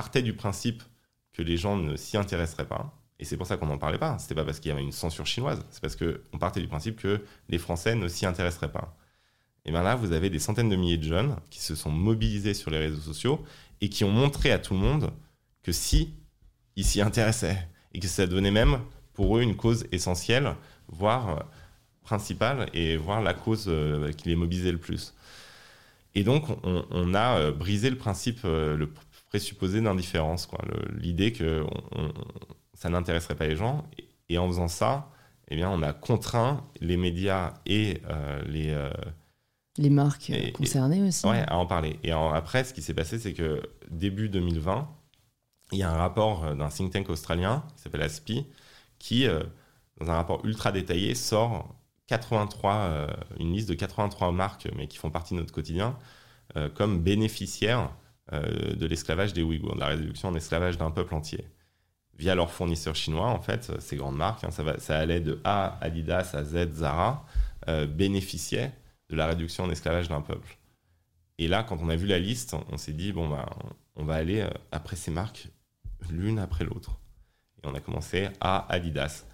B: partait du principe que les gens ne s'y intéresseraient pas. Et c'est pour ça qu'on n'en parlait pas. C'était pas parce qu'il y avait une censure chinoise. C'est parce qu'on partait du principe que les Français ne s'y intéresseraient pas. Et bien là, vous avez des centaines de milliers de jeunes qui se sont mobilisés sur les réseaux sociaux et qui ont montré à tout le monde que si, ils s'y intéressaient et que ça devenait même pour eux une cause essentielle, voire principale et voire la cause euh, qui les mobilisait le plus. Et donc, on, a euh, brisé le principe, euh, présupposé d'indifférence, quoi. L'idée que ça n'intéresserait pas les gens. Et, en faisant ça, eh bien, on a contraint les médias et euh, les
A: les marques concernées aussi.
B: Ouais, à en parler. Et après, ce qui s'est passé, c'est que début 2020, il y a un rapport d'un think tank australien qui s'appelle ASPI, qui, dans un rapport ultra détaillé, sort 83, une liste de 83 marques, mais qui font partie de notre quotidien, euh, comme bénéficiaires euh, de l'esclavage des Ouïghours, de la réduction en esclavage d'un peuple entier. Via leurs fournisseurs chinois, en fait, ces grandes marques, hein, ça, va, ça, allait de A, Adidas, à Z, Zara, euh, bénéficiaient de la réduction en esclavage d'un peuple. Et là, quand on a vu la liste, on s'est dit, bon, bah, on va aller après ces marques l'une après l'autre. Et on a commencé à Adidas.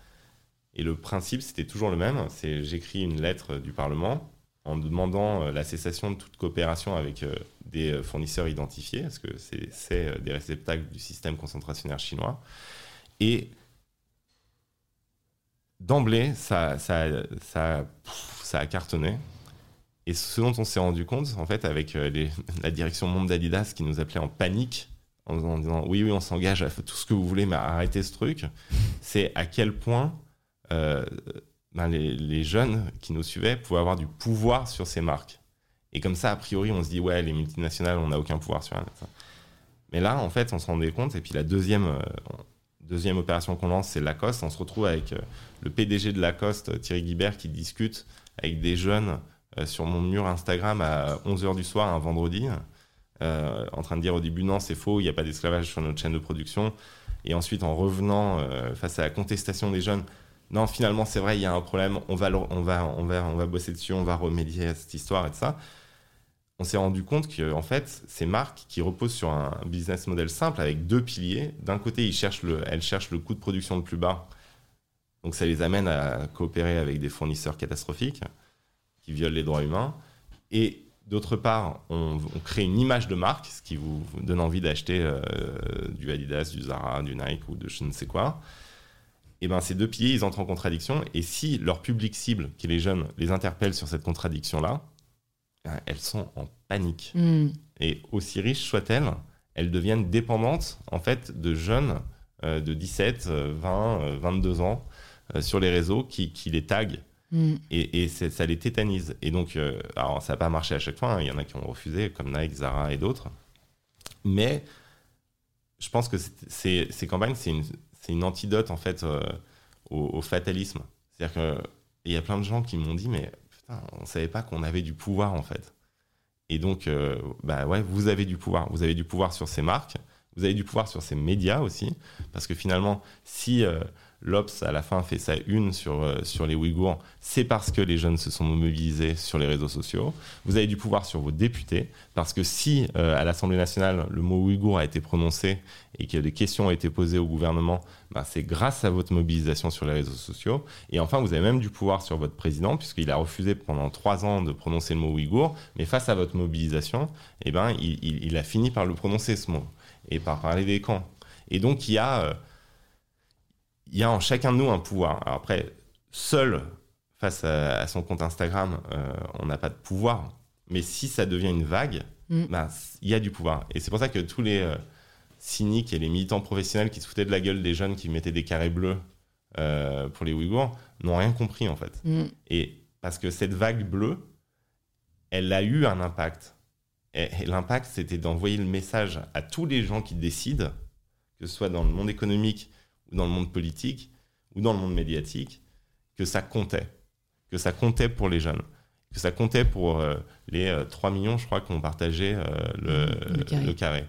B: Et le principe, c'était toujours le même. C'est j'écris une lettre du Parlement en demandant euh, la cessation de toute coopération avec euh, des euh, fournisseurs identifiés, parce que c'est des réceptacles du système concentrationnaire chinois. Et d'emblée, ça, ça, ça, ça, a cartonné. Et ce dont on s'est rendu compte, en fait, avec *laughs* la direction monde d'Adidas qui nous appelait en panique, en, disant oui, oui, on s'engage à tout ce que vous voulez, mais arrêtez ce truc, c'est à quel point ben, les, jeunes qui nous suivaient pouvaient avoir du pouvoir sur ces marques. Et comme ça, a priori, on se dit, ouais, les multinationales, on n'a aucun pouvoir sur rien. Mais là, en fait, on se rendait compte. Et puis la deuxième, euh, deuxième opération qu'on lance, c'est Lacoste. On se retrouve avec euh, le PDG de Lacoste, Thierry Guibert, qui discute avec des jeunes euh, sur mon mur Instagram à 11h du soir, un vendredi, en train de dire au début, non, c'est faux, il n'y a pas d'esclavage sur notre chaîne de production. Et ensuite, en revenant face à la contestation des jeunes, non, finalement, c'est vrai, il y a un problème, on va, on, va, on, va, on va bosser dessus, on va remédier à cette histoire et tout ça. On s'est rendu compte que, en fait, ces marques qui reposent sur un business model simple avec deux piliers, d'un côté, ils cherchent le, elles cherchent le coût de production le plus bas. Donc, ça les amène à coopérer avec des fournisseurs catastrophiques qui violent les droits humains. Et d'autre part, on, crée une image de marque, ce qui vous, donne envie d'acheter euh, du Adidas, du Zara, du Nike ou de je ne sais quoi et eh ben ces deux piliers, ils entrent en contradiction. Et si leur public cible, qui est les jeunes, les interpelle sur cette contradiction-là, ben, elles sont en panique. Hmm. Et aussi riches soient-elles, elles deviennent dépendantes en fait de jeunes euh, de 17, 20, 22 ans euh, sur les réseaux qui, qui les taguent. Hmm. Et, et ça les tétanise. Et donc, euh, alors ça n'a pas marché à chaque fois, hein. il y en a qui ont refusé, comme Nike, Zara et d'autres. Mais je pense que ces campagnes, c'est une, c'est une antidote en fait euh, au, fatalisme. C'est-à-dire qu'il y a plein de gens qui m'ont dit mais putain, on savait pas qu'on avait du pouvoir en fait. Et donc, euh, bah ouais, vous avez du pouvoir. Vous avez du pouvoir sur ces marques, vous avez du pouvoir sur ces médias aussi, parce que finalement, si euh, l'Obs, à la fin, fait sa une sur, euh, sur les Ouïghours, c'est parce que les jeunes se sont mobilisés sur les réseaux sociaux. Vous avez du pouvoir sur vos députés, parce que si euh, à l'Assemblée nationale, le mot Ouïghour a été prononcé et que des questions ont été posées au gouvernement, bah, c'est grâce à votre mobilisation sur les réseaux sociaux. Et enfin, vous avez même du pouvoir sur votre président, puisqu'il a refusé pendant trois ans de prononcer le mot Ouïghour, mais face à votre mobilisation, eh ben, il, il, a fini par le prononcer, ce mot, et par parler des camps. Et donc, il y a... Euh, il y a en chacun de nous un pouvoir. Alors après, seul face à, son compte Instagram, euh, on n'a pas de pouvoir. Mais si ça devient une vague, mm. bah, il y a du pouvoir. Et c'est pour ça que tous les euh, cyniques et les militants professionnels qui se foutaient de la gueule des jeunes qui mettaient des carrés bleus euh, pour les Ouïghours n'ont rien compris en fait. Mm. Et parce que cette vague bleue, elle a eu un impact. Et, l'impact, c'était d'envoyer le message à tous les gens qui décident, que ce soit dans le monde économique ou dans le monde politique ou dans le monde médiatique, que ça comptait. Que ça comptait pour les jeunes. Que ça comptait pour euh, les 3 millions, je crois, qui ont partagé le, le carré.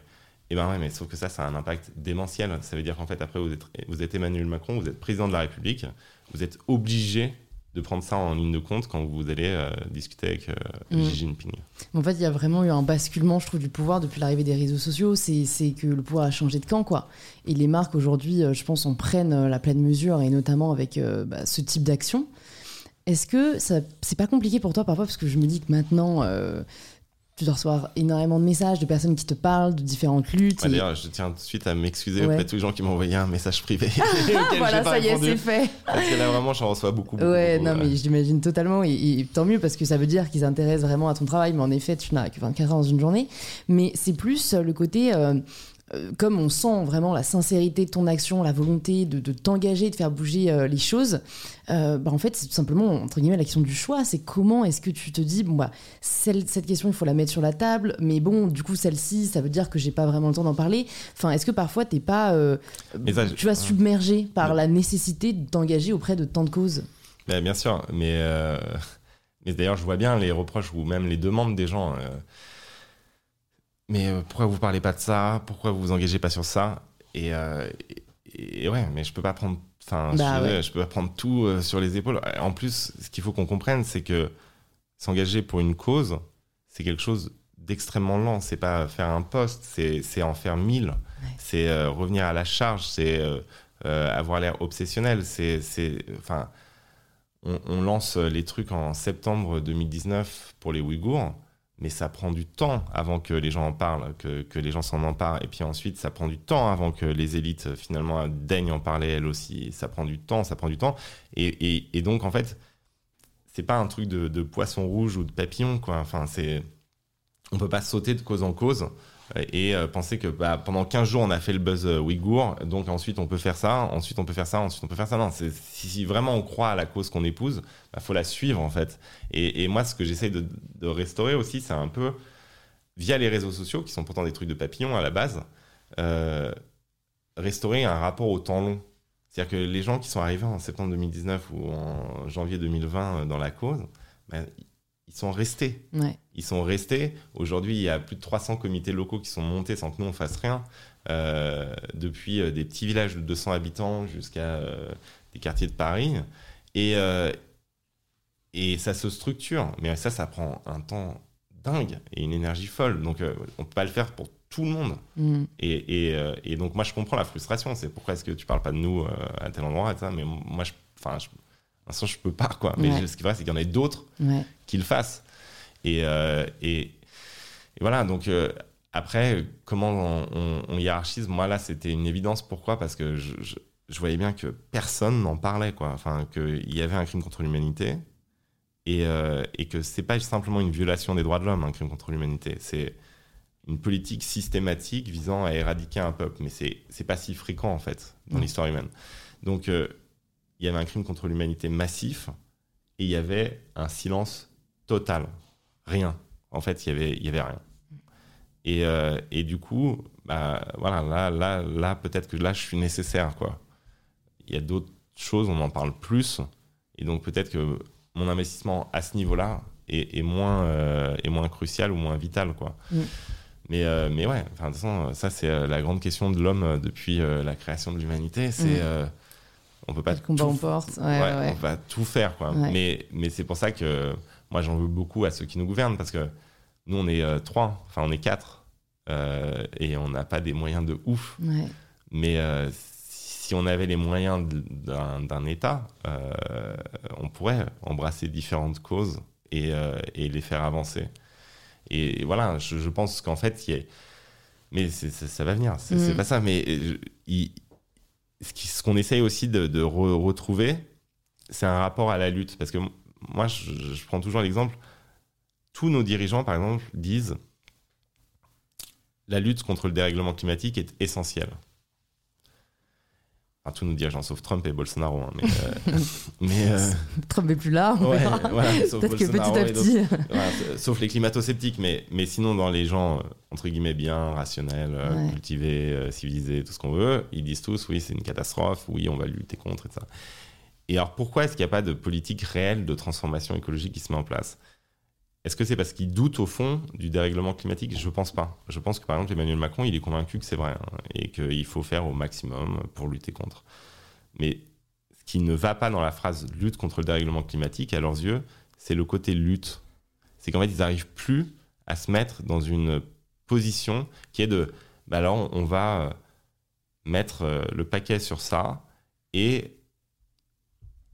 B: Et ben ouais, mais sauf que ça, ça a un impact démentiel. Ça veut dire qu'en fait, après, vous êtes, vous êtes Emmanuel Macron, vous êtes président de la République, vous êtes obligé de prendre ça en ligne de compte quand vous allez euh, discuter avec euh, mm. Xi Jinping.
A: En fait, il y a vraiment eu un basculement, je trouve, du pouvoir depuis l'arrivée des réseaux sociaux. C'est que le pouvoir a changé de camp, quoi. Et les marques, aujourd'hui, euh, je pense, en prennent la pleine mesure, et notamment avec bah, ce type d'action. Est-ce que c'est pas compliqué pour toi parfois Parce que je me dis que maintenant tu dois recevoir énormément de messages de personnes qui te parlent de différentes luttes.
B: D'ailleurs, je tiens tout de suite à m'excuser auprès de tous les gens qui m'ont envoyé un message privé. *laughs* *laughs*
A: voilà, ça y est, c'est fait.
B: Parce que là, vraiment, j'en reçois beaucoup. beaucoup
A: ouais, non, mais j'imagine totalement. Et, tant mieux, parce que ça veut dire qu'ils s'intéressent vraiment à ton travail. Mais en effet, tu n'as que 24 heures dans une journée. Mais c'est plus le côté. Euh, euh, comme on sent vraiment la sincérité de ton action, la volonté de, t'engager, de faire bouger euh, les choses, euh, bah en fait, c'est tout simplement, entre guillemets, la question du choix. C'est comment est-ce que tu te dis, bon, bah, cette question, il faut la mettre sur la table, mais bon, du coup, celle-ci, ça veut dire que j'ai pas vraiment le temps d'en parler. Enfin, est-ce que parfois, t'es pas. tu vas submergé par la nécessité de t'engager auprès de tant de causes?
B: Bien sûr, mais, *laughs* mais d'ailleurs, je vois bien les reproches ou même les demandes des gens mais euh, pourquoi vous parlez pas de ça? Pourquoi vous vous engagez pas sur ça? Euh, et, et, ouais, mais je peux pas prendre, enfin, bah je, peux pas prendre tout euh, sur les épaules. En plus, ce qu'il faut qu'on comprenne, c'est que s'engager pour une cause, c'est quelque chose d'extrêmement lent. C'est pas faire un poste, c'est en faire mille. C'est revenir à la charge, c'est avoir l'air obsessionnel. C'est, enfin, on, on, lance les trucs en septembre 2019 pour les Ouïghours mais ça prend du temps avant que les gens en parlent, que, que les gens s'en emparent. Et puis ensuite, ça prend du temps avant que les élites, finalement, daignent en parler elles aussi. Ça prend du temps, ça prend du temps. Et, et, et donc, en fait, c'est pas un truc de, de, poisson rouge ou de papillon, quoi. Enfin, c'est. On peut pas sauter de cause en cause et euh, penser que bah, pendant 15 jours on a fait le buzz euh, ouïghour, donc ensuite on peut faire ça, ensuite on peut faire ça, ensuite on peut faire ça. Non, si vraiment on croit à la cause qu'on épouse, il bah, faut la suivre en fait. Et, moi ce que j'essaye de, restaurer aussi, c'est un peu via les réseaux sociaux, qui sont pourtant des trucs de papillon à la base, euh, restaurer un rapport au temps long. C'est-à-dire que les gens qui sont arrivés en septembre 2019 ou en janvier 2020 dans la cause, bah, ils sont restés. Ils sont restés. Aujourd'hui, il y a plus de 300 comités locaux qui sont montés sans que nous on fasse rien. Euh, depuis euh, des petits villages de 200 habitants jusqu'à euh, des quartiers de Paris. Et, et ça se structure. Mais ça, ça prend un temps dingue et une énergie folle. Donc, on peut pas le faire pour tout le monde. Mm. Et, et, et, donc, moi, je comprends la frustration. C'est pourquoi est-ce que tu parles pas de nous à tel endroit ça. Mais moi, je, enfin, je, l'instant, je peux pas, quoi. Mais ce qui est vrai, c'est qu'il y en a d'autres qui le fassent. Et, euh, et, voilà, donc euh, après, comment on, hiérarchise? Moi, là, c'était une évidence. Pourquoi? Parce que je, je, voyais bien que personne n'en parlait, quoi. Enfin, qu'il y avait un crime contre l'humanité et, euh, et que c'est pas simplement une violation des droits de l'homme, un crime contre l'humanité. C'est une politique systématique visant à éradiquer un peuple. Mais c'est pas si fréquent, en fait, dans l'histoire humaine. Donc, il y avait un crime contre l'humanité massif et il y avait un silence total. Rien. En fait, il y avait, il y avait rien. Et, euh, et du coup, bah, voilà, là, là, là peut-être que là, je suis nécessaire. Quoi. Il y a d'autres choses, on en parle plus. Et donc, peut-être que mon investissement à ce niveau-là est, est, moins, euh, est moins crucial ou moins vital. Quoi. Mm. Mais, euh, mais ouais, de toute façon, ça, c'est la grande question de l'homme depuis la création de l'humanité. C'est. Mm on peut pas tout,
A: on porte. on
B: va tout faire quoi. Mais mais c'est pour ça que moi j'en veux beaucoup à ceux qui nous gouvernent parce que nous on est euh, trois, enfin on est quatre euh, et on n'a pas des moyens de ouf. Mais euh, si on avait les moyens d'un État, on pourrait embrasser différentes causes et, et les faire avancer. Et, voilà, je, pense qu'en fait, il y a... mais ça va venir, c'est mm. pas ça. Mais il, ce qu'on essaye aussi de, retrouver, c'est un rapport à la lutte. Parce que moi, je, prends toujours l'exemple, tous nos dirigeants, par exemple, disent la lutte contre le dérèglement climatique est essentielle. Tous nos dirigeants, sauf Trump et Bolsonaro. hein, mais, euh, *laughs* mais, euh,
A: Trump est plus là. on
B: ouais,
A: verra.
B: voilà, sauf
A: Peut-être que petit à petit. *laughs*
B: Voilà, sauf les climato-sceptiques, mais, mais sinon, dans les gens, euh, entre guillemets, bien, rationnels,
A: Ouais.
B: cultivés, civilisés, tout ce qu'on veut, ils disent tous, oui, c'est une catastrophe, oui, on va lutter contre, et ça. Et alors, pourquoi est-ce qu'il n'y a pas de politique réelle de transformation écologique qui se met en place? Est-ce que c'est parce qu'ils doutent, au fond, du dérèglement climatique? Je pense pas. Je pense que, par exemple, Emmanuel Macron, il est convaincu que c'est vrai, hein, et qu'il faut faire au maximum pour lutter contre. Mais ce qui ne va pas dans la phrase lutte contre le dérèglement climatique, à leurs yeux, c'est le côté lutte. C'est qu'en fait, ils n'arrivent plus à se mettre dans une position qui est de bah alors on va euh, mettre euh, le paquet sur ça et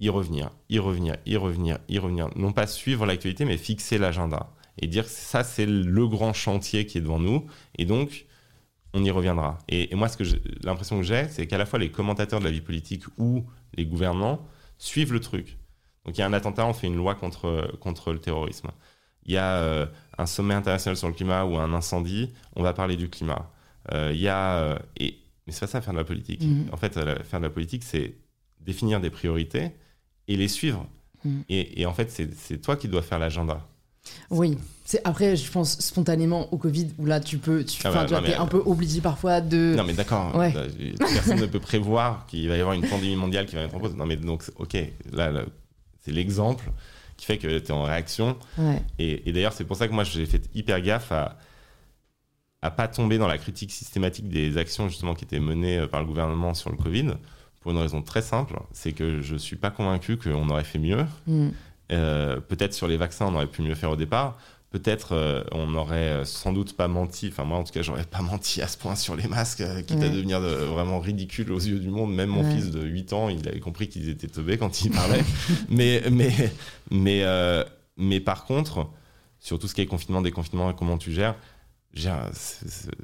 B: y revenir, y revenir, y revenir, y revenir. Non pas suivre l'actualité, mais fixer l'agenda et dire que ça, c'est le grand chantier qui est devant nous. Et donc, on y reviendra. Et, et moi, ce que j'ai- l'impression que j'ai, c'est qu'à la fois les commentateurs de la vie politique ou les gouvernants suivent le truc. Donc il y a un attentat, on fait une loi contre, contre le terrorisme. Il y a euh, un sommet international sur le climat ou un incendie, on va parler du climat. Euh, il y a... euh, et, mais c'est pas ça faire de la politique.
A: Mhm.
B: En fait, euh, faire de la politique, c'est définir des priorités et les suivre.
A: Mhm.
B: Et, et en fait, c'est toi qui dois faire l'agenda.
A: Oui. C'est après, je pense spontanément au Covid où là tu peux, tu,
B: Ah bah,
A: tu
B: non, mais-
A: un peu obligé parfois de.
B: Non, mais d'accord.
A: Ouais.
B: euh, Personne ne peut prévoir qu'il va y avoir une pandémie mondiale qui va être en pause. Non, mais donc, ok, là, là, c'est l'exemple qui fait que tu es en réaction.
A: Ouais.
B: Et, et d'ailleurs, c'est pour ça que moi, j'ai fait hyper gaffe à à pas tomber dans la critique systématique des actions justement qui étaient menées euh, par le gouvernement sur le Covid, pour une raison très simple, c'est que je suis pas convaincu qu'on aurait fait mieux.
A: Mm.
B: Euh, Peut-être sur les vaccins, on aurait pu mieux faire au départ. Peut-être euh, on n'aurait euh, sans doute pas menti, enfin moi en tout cas j'aurais pas *laughs* menti à ce point sur les masques, euh, quitte à devenir de- vraiment ridicule aux yeux du monde. Même mon
A: Ouais.
B: fils de 8 ans, il avait compris qu'ils étaient teubés quand il parlait. *laughs* mais, mais, mais, mais par contre, sur tout ce qui est confinement, déconfinement et comment tu gères,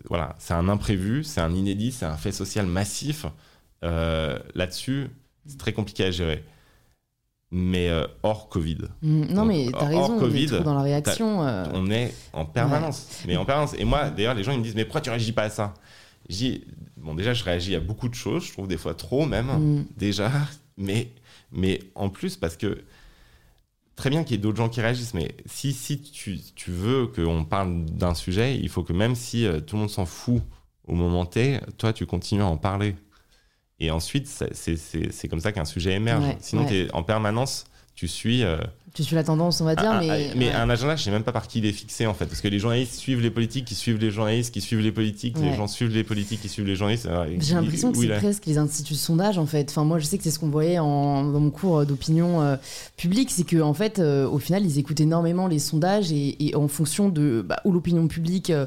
B: voilà, c'est un imprévu, c'est un inédit, c'est un fait social massif. Euh, Là-dessus, c'est très compliqué à gérer. Mais euh, hors Covid,
A: Mm. Non
B: Donc,
A: mais t'as
B: hors
A: raison, on est
B: Covid,
A: dans la réaction. euh,
B: on est en permanence. Mais en permanence. Et moi, d'ailleurs, les gens ils me disent Mais pourquoi tu réagis pas à ça? Dis Bon, déjà, je réagis à beaucoup de choses, je trouve des fois trop même,
A: mm.
B: déjà. *laughs* Mais, mais en plus, parce que très bien qu'il y ait d'autres gens qui réagissent, mais si, si tu, tu veux qu'on parle d'un sujet, il faut que même si tout le monde s'en fout au moment T, toi, tu continues à en parler. Et ensuite, c'est c'est- c'est comme ça qu'un sujet émerge.
A: Ouais,
B: Sinon,
A: ouais.
B: tu es en permanence, tu suis. euh,
A: Tu suis la tendance, on va dire,
B: un-
A: mais.
B: un- mais
A: ouais.
B: un agenda, je sais même pas par qui il est fixé en fait, parce que les journalistes suivent les politiques, qui suivent les journalistes, qui suivent les politiques, les gens suivent les politiques, qui suivent les journalistes.
A: J'ai l'impression que c'est
B: est
A: presque les instituts de sondage en fait. Enfin, moi je sais que c'est ce qu'on voyait en, dans mon cours d'opinion euh, publique, c'est que en fait, euh, au final, ils écoutent énormément les sondages et, et en fonction de bah, où l'opinion publique euh,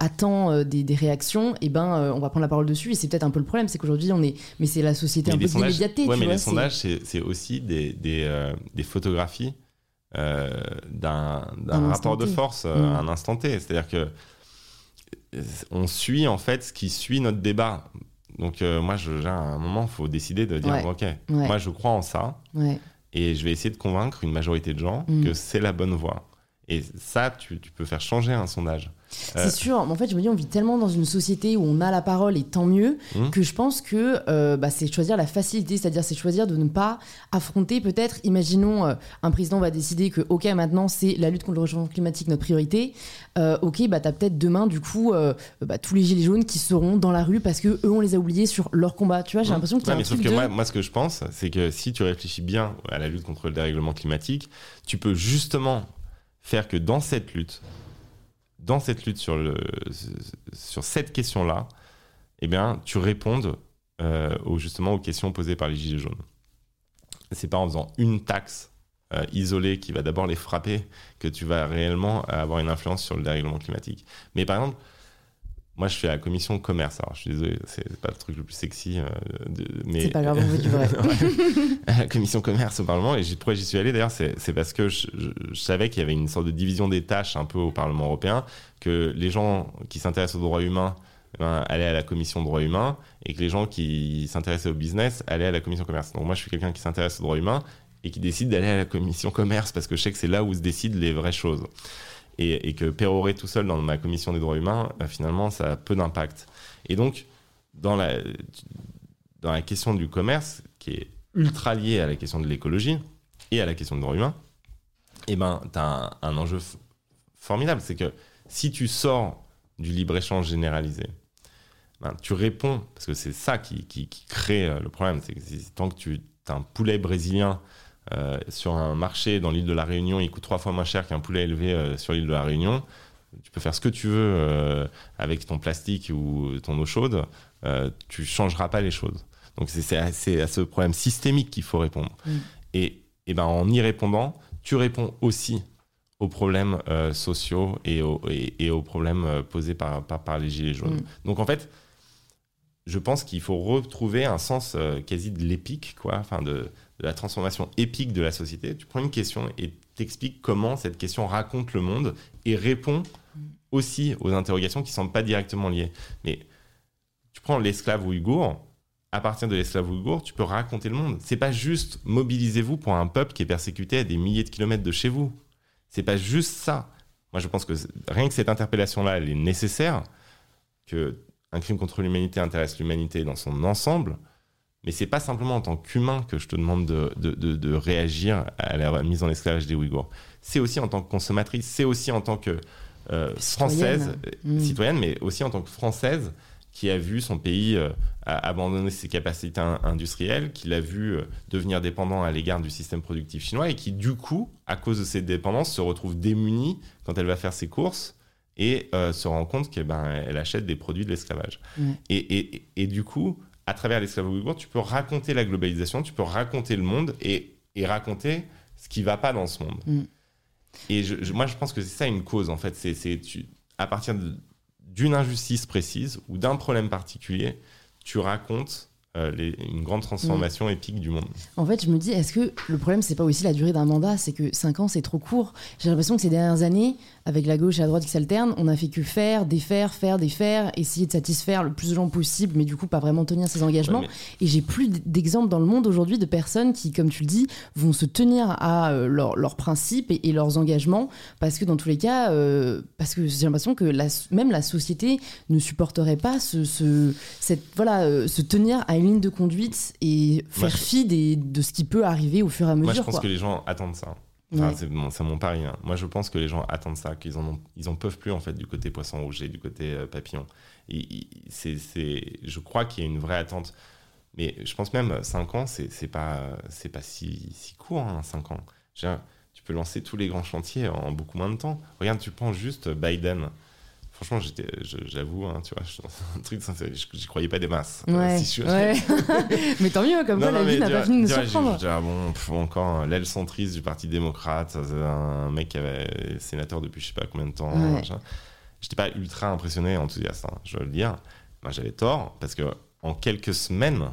A: attend des, des réactions, et ben euh, on va prendre la parole dessus. Et c'est peut-être un peu le problème, c'est qu'aujourd'hui on est, mais c'est la société
B: Mais
A: un peu
B: sondages-
A: l'immédiateté.
B: ouais,
A: tu
B: mais
A: vois,
B: les sondages, c'est aussi des, des, des photographies d'un d'un
A: Un
B: rapport de force euh,
A: Mm.
B: à un instant T. C'est-à-dire que euh, on suit en fait ce qui suit notre débat. Donc euh, moi, je, à un moment, il faut décider de dire,
A: Ouais.
B: ok,
A: Ouais.
B: moi je crois en ça,
A: Ouais.
B: et je vais essayer de convaincre une majorité de gens
A: Mm.
B: que c'est la bonne voie. Et ça, tu, tu peux faire changer un sondage. Euh,
A: C'est sûr, mais en fait, je me dis, on vit tellement dans une société où on a la parole et tant mieux,
B: Hmm.
A: que je pense que euh, bah, c'est choisir la facilité, c'est-à-dire c'est choisir de ne pas affronter peut-être, imaginons, euh, un président va décider que, ok, maintenant c'est la lutte contre le réchauffement climatique notre priorité, Euh, ok, bah t'as peut-être demain, du coup, bah, tous les gilets jaunes qui seront dans la rue parce que eux on les a oubliés sur leur combat, tu vois, j'ai
B: Mmh.
A: l'impression a
B: Ouais,
A: un
B: mais sauf
A: truc
B: que
A: de...
B: moi, moi, ce que je pense, c'est que si tu réfléchis bien à la lutte contre le dérèglement climatique, tu peux justement faire que dans cette lutte, dans cette lutte sur, le, sur cette question-là, eh bien, tu répondes euh, aux, justement aux questions posées par les Gilets jaunes. C'est pas en faisant une taxe euh, isolée qui va d'abord les frapper que tu vas réellement avoir une influence sur le dérèglement climatique. Mais par exemple, moi je suis à la commission commerce, alors je suis désolé, c'est pas le truc le plus sexy, euh, de- mais
A: C'est pas grave, on veut du vrai. *laughs*
B: à *laughs* la commission commerce au Parlement. Et pourquoi j'y suis allé d'ailleurs, c'est parce que je, je- je savais qu'il y avait une sorte de division des tâches un peu au Parlement européen, que les gens qui s'intéressent aux droits humains ben, allaient à la commission droits humains et que les gens qui s'intéressaient au business allaient à la commission commerce. Donc moi, je suis quelqu'un qui s'intéresse aux droits humains et qui décide d'aller à la commission commerce parce que je sais que c'est là où se décident les vraies choses. Et, que pérorer tout seul dans ma commission des droits humains, euh, finalement, ça a peu d'impact. Et donc, dans la, dans la question du commerce, qui est ultra liée à la question de l'écologie et à la question du droit humain, eh ben, tu as un, enjeu formidable. C'est que si tu sors du libre-échange généralisé, ben, tu réponds, parce que c'est ça qui, qui, crée euh, le problème, c'est que tant que tu as un poulet brésilien euh, sur un marché dans l'île de la Réunion, il coûte trois fois moins cher qu'un poulet élevé euh, sur l'île de la Réunion, tu peux faire ce que tu veux avec ton plastique ou ton eau chaude, tu changeras pas les choses. Donc c'est à, à, ce problème systémique qu'il faut répondre. Mm. Et, et ben, en y répondant, tu réponds aussi aux problèmes euh, sociaux et aux, et, aux problèmes euh, posés par, par, les Gilets jaunes. Mm. Donc en fait, je pense qu'il faut retrouver un sens euh, quasi de l'épique, quoi, enfin de, de, la transformation épique de la société. Tu prends une question et t'expliques comment cette question raconte le monde et répond mm. aussi aux interrogations qui ne sont pas directement liées. Mais tu prends l'esclave ouïghour, à partir de l'esclave ouïghour, tu peux raconter le monde. C'est pas juste mobilisez-vous pour un peuple qui est persécuté à des milliers de kilomètres de chez vous. C'est pas juste ça. Moi, je pense que rien que cette interpellation-là, elle est nécessaire, que un crime contre l'humanité intéresse l'humanité dans son ensemble, mais c'est pas simplement en tant qu'humain que je te demande de, de, de, réagir à la mise en esclavage des Ouïghours. C'est aussi en tant que consommatrice, c'est aussi en tant que euh, française, mmh. citoyenne, mais aussi en tant que française qui a vu son pays euh, abandonner ses capacités industrielles, qui l'a vu euh, devenir dépendant à l'égard du système productif chinois et qui, du coup, à cause de cette dépendance, se retrouve démunie quand elle va faire ses courses et se rend compte qu'elle ben, elle achète des produits de l'esclavage. Et, et, et, du coup, à travers l'esclavage ouïghour, tu peux raconter la globalisation, tu peux raconter le monde et, et raconter ce qui ne va pas dans ce monde. Mm. Et je, moi, je pense que c'est ça une cause, en fait. C'est à partir d'une injustice précise ou d'un problème particulier, tu racontes euh, une grande transformation épique du monde.
A: En fait, je me dis, est-ce que le problème, c'est pas aussi la durée d'un mandat? C'est que 5 ans, c'est trop court. J'ai l'impression que ces dernières années, avec la gauche et la droite qui s'alternent, on a fait que faire, défaire, faire, défaire, essayer de satisfaire le plus de gens possible, mais du coup, pas vraiment tenir ses engagements. Et j'ai plus d'exemples dans le monde aujourd'hui de personnes qui, comme tu le dis, vont se tenir à euh, leurs principes et, leurs engagements, parce que dans tous les cas, euh, parce que j'ai l'impression que la, même la société ne supporterait pas ce, cette, voilà, se tenir à ligne de conduite et faire fi des, de ce qui peut arriver au fur et à mesure.
B: Moi, je pense que les gens attendent ça. C'est mon, pari. Hein. Moi, je pense que les gens attendent ça, qu'ils en, ont, ils en peuvent plus en fait du côté poisson rouge et du côté euh, papillon. Et, c'est, je crois qu'il y a une vraie attente. Mais je pense même 5 ans, c'est, pas, c'est pas si, si court, hein, 5 ans. tu peux lancer tous les grands chantiers en beaucoup moins de temps. Regarde, tu prends juste Biden franchement, j'étais, j'avoue, hein, tu vois, un truc, j'y croyais pas des masses.
A: Ouais, *laughs* mais tant mieux, comme ça, la vie n'a pas fini de nous surprendre.
B: Bon, encore l'aile centriste du Parti démocrate, un mec qui avait sénateur depuis je sais pas combien de temps. J'étais pas ultra impressionné, enthousiaste, hein, je veux le dire. Moi, j'avais tort, parce que en quelques semaines,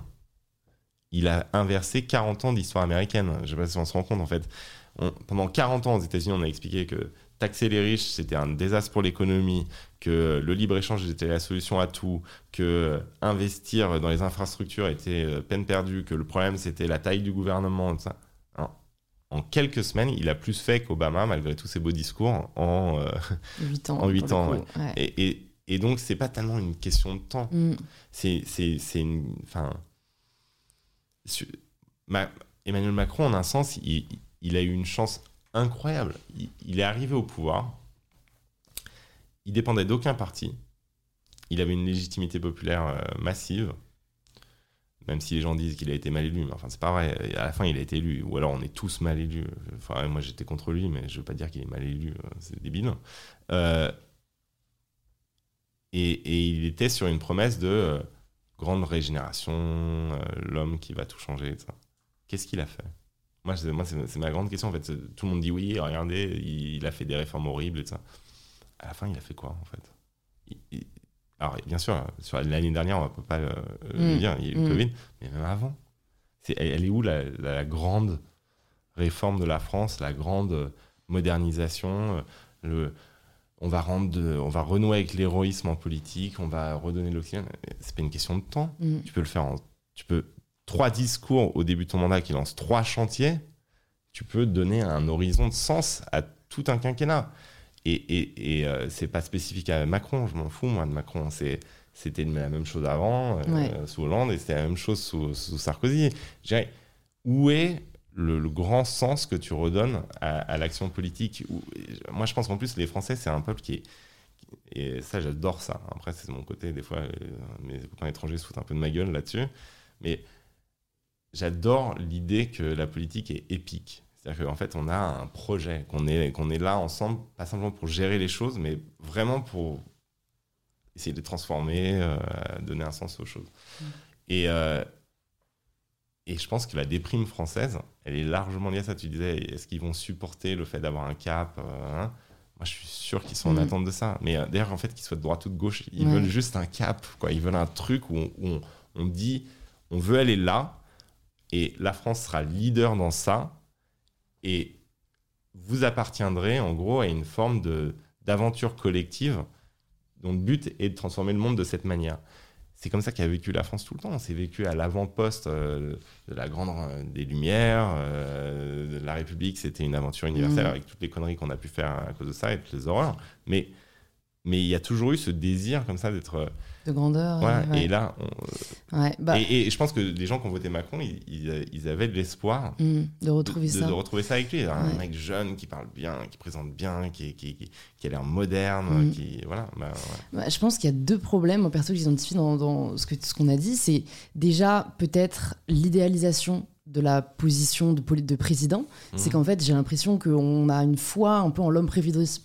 B: il a inversé 40 ans d'histoire américaine. Je sais pas si on se rend compte, en fait. pendant 40 ans aux États-Unis, on a expliqué que taxer les riches, c'était un désastre pour l'économie, que le libre-échange était la solution à tout, que investir dans les infrastructures était euh, peine perdue, que le problème c'était la taille du gouvernement, ça. Hein. En quelques semaines, il a plus fait qu'Obama, malgré tous ses beaux discours, en,
A: 8 euh, ans. *laughs*
B: En 8 ans Et, et, et, donc, c'est pas tellement une question de temps. Mm. C'est une. Enfin. Emmanuel Macron, en un sens, il, il a eu une chance incroyable. Il, est arrivé au pouvoir. Il dépendait d'aucun parti. Il avait une légitimité populaire euh, massive. Même si les gens disent qu'il a été mal élu, mais enfin c'est pas vrai. À la fin, il a été élu. Ou alors on est tous mal élus. Enfin, moi j'étais contre lui, mais je veux pas dire qu'il est mal élu. Euh, c'est débile. Euh, et, il était sur une promesse de grande régénération, l'homme qui va tout changer. Qu'est-ce qu'il a fait? Moi, c'est ma grande question. En fait, tout le monde dit oui, regardez, il, a fait des réformes horribles et tout ça. À la fin, il a fait quoi, en fait? Alors, bien sûr, sur l'année dernière, on ne peut pas le, mm. dire, il y a eu le mm. Covid, mais même avant. elle, est où la, grande réforme de la France, la grande modernisation le, on va rendre on va renouer avec l'héroïsme en politique, on va redonner l'oxygène? C'est pas une question de temps. Mm. Tu peux le faire en, tu peux trois discours au début de ton mandat qui lancent trois chantiers, tu peux donner un horizon de sens à tout un quinquennat. Et, et, et euh, c'est pas spécifique à Macron, je m'en fous moi de Macron. C'était la même chose avant, sous Hollande, et c'était la même chose sous, Sarkozy. Je dirais, où est le, grand sens que tu redonnes à, l'action politique Moi, je pense qu'en plus, les Français, c'est un peuple qui est. Et ça, j'adore ça. Après, c'est mon côté. Des fois, mes copains étrangers se foutent un peu de ma gueule là-dessus. Mais j'adore l'idée que la politique est épique. C'est-à-dire qu'en fait, on a un projet, qu'on est, qu'on est là ensemble, pas simplement pour gérer les choses, mais vraiment pour essayer de les transformer, euh, donner un sens aux choses. Mm. Et, euh, et je pense que la déprime française, elle est largement liée à ça. Tu disais, est-ce qu'ils vont supporter le fait d'avoir un cap euh, hein? Moi, je suis sûr qu'ils sont en mm. attente de ça. Mais d'ailleurs, en fait, qu'ils soient de droite ou de gauche, ils veulent juste un cap. Quoi. Ils veulent un truc où on, on dit, on veut aller là, et la France sera leader dans ça. Et vous appartiendrez, en gros, à une forme d'aventure collective dont le but est de transformer le monde de cette manière. C'est comme ça qu'a vécu la France tout le temps. On s'est vécu à l'avant-poste euh, de la grande euh, des Lumières, euh, de la République. C'était une aventure universelle mmh. avec toutes les conneries qu'on a pu faire à cause de ça et toutes les horreurs. Mais mais il y a toujours eu ce désir comme ça d'être
A: de grandeur.
B: Ouais, Et là,
A: bah
B: et, je pense que les gens qui ont voté Macron, ils, avaient de l'espoir
A: mmh, de retrouver ça,
B: de, retrouver ça avec lui, un mec jeune qui parle bien, qui présente bien, qui, qui, qui, a l'air moderne, mmh. qui voilà. Bah,
A: bah, je pense qu'il y a deux problèmes, en perso, que j'identifie dans, dans ce qu'on a dit, c'est déjà peut-être l'idéalisation de la position de, de président, c'est mmh. qu'en fait, j'ai l'impression qu'on a une foi un peu en l'homme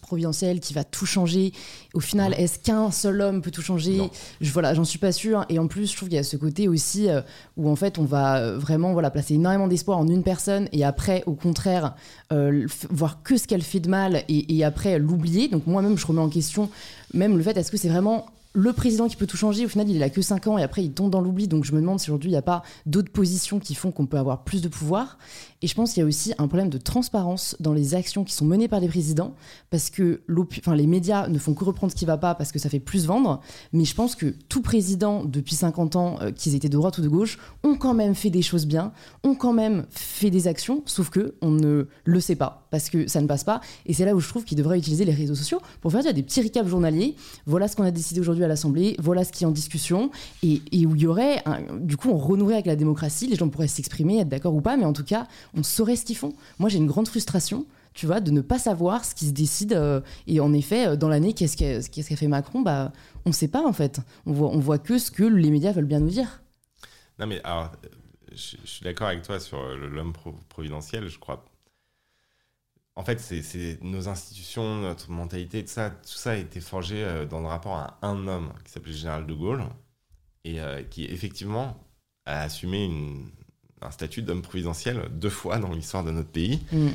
A: providentiel qui va tout changer. Au final, mmh. est-ce qu'un seul homme peut tout changer? Je Voilà, j'en suis pas sûr. Et en plus, je trouve qu'il y a ce côté aussi euh, où en fait, on va euh, vraiment voilà, placer énormément d'espoir en une personne et après, au contraire, euh, voir que ce qu'elle fait de mal et, et après l'oublier. Donc moi-même, je remets en question même le fait, est-ce que c'est vraiment le président qui peut tout changer, au final, il a que 5 ans et après, il tombe dans l'oubli. Donc, je me demande si aujourd'hui, il n'y a pas d'autres positions qui font qu'on peut avoir plus de pouvoir. Et je pense qu'il y a aussi un problème de transparence dans les actions qui sont menées par les présidents, parce que les médias ne font que reprendre ce qui ne va pas parce que ça fait plus vendre. Mais je pense que tout président, depuis 50 ans, euh, qu'ils étaient de droite ou de gauche, ont quand même fait des choses bien, ont quand même fait des actions, sauf que on ne le sait pas, parce que ça ne passe pas. Et c'est là où je trouve qu'il devrait utiliser les réseaux sociaux pour faire des petits recaps journaliers. Voilà ce qu'on a décidé aujourd'hui à l'Assemblée, voilà ce qui est en discussion, et, où il y aurait, du coup, on renouerait avec la démocratie, les gens pourraient s'exprimer, être d'accord ou pas, mais en tout cas, on saurait ce qu'ils font. Moi, j'ai une grande frustration tu vois, de ne pas savoir ce qui se décide. Euh, et en effet, euh, dans l'année, qu'est-ce qu'a fait Macron bah, On ne sait pas, en fait. On voit, voit que ce que les médias veulent bien nous dire.
B: Non, mais alors, je, suis d'accord avec toi sur l'homme providentiel, je crois. En fait, c'est nos institutions, notre mentalité, tout ça, tout ça a été forgé euh, dans le rapport à un homme qui s'appelait Général de Gaulle et qui, effectivement, a assumé une, un statut d'homme providentiel deux fois dans l'histoire de notre pays. Mm.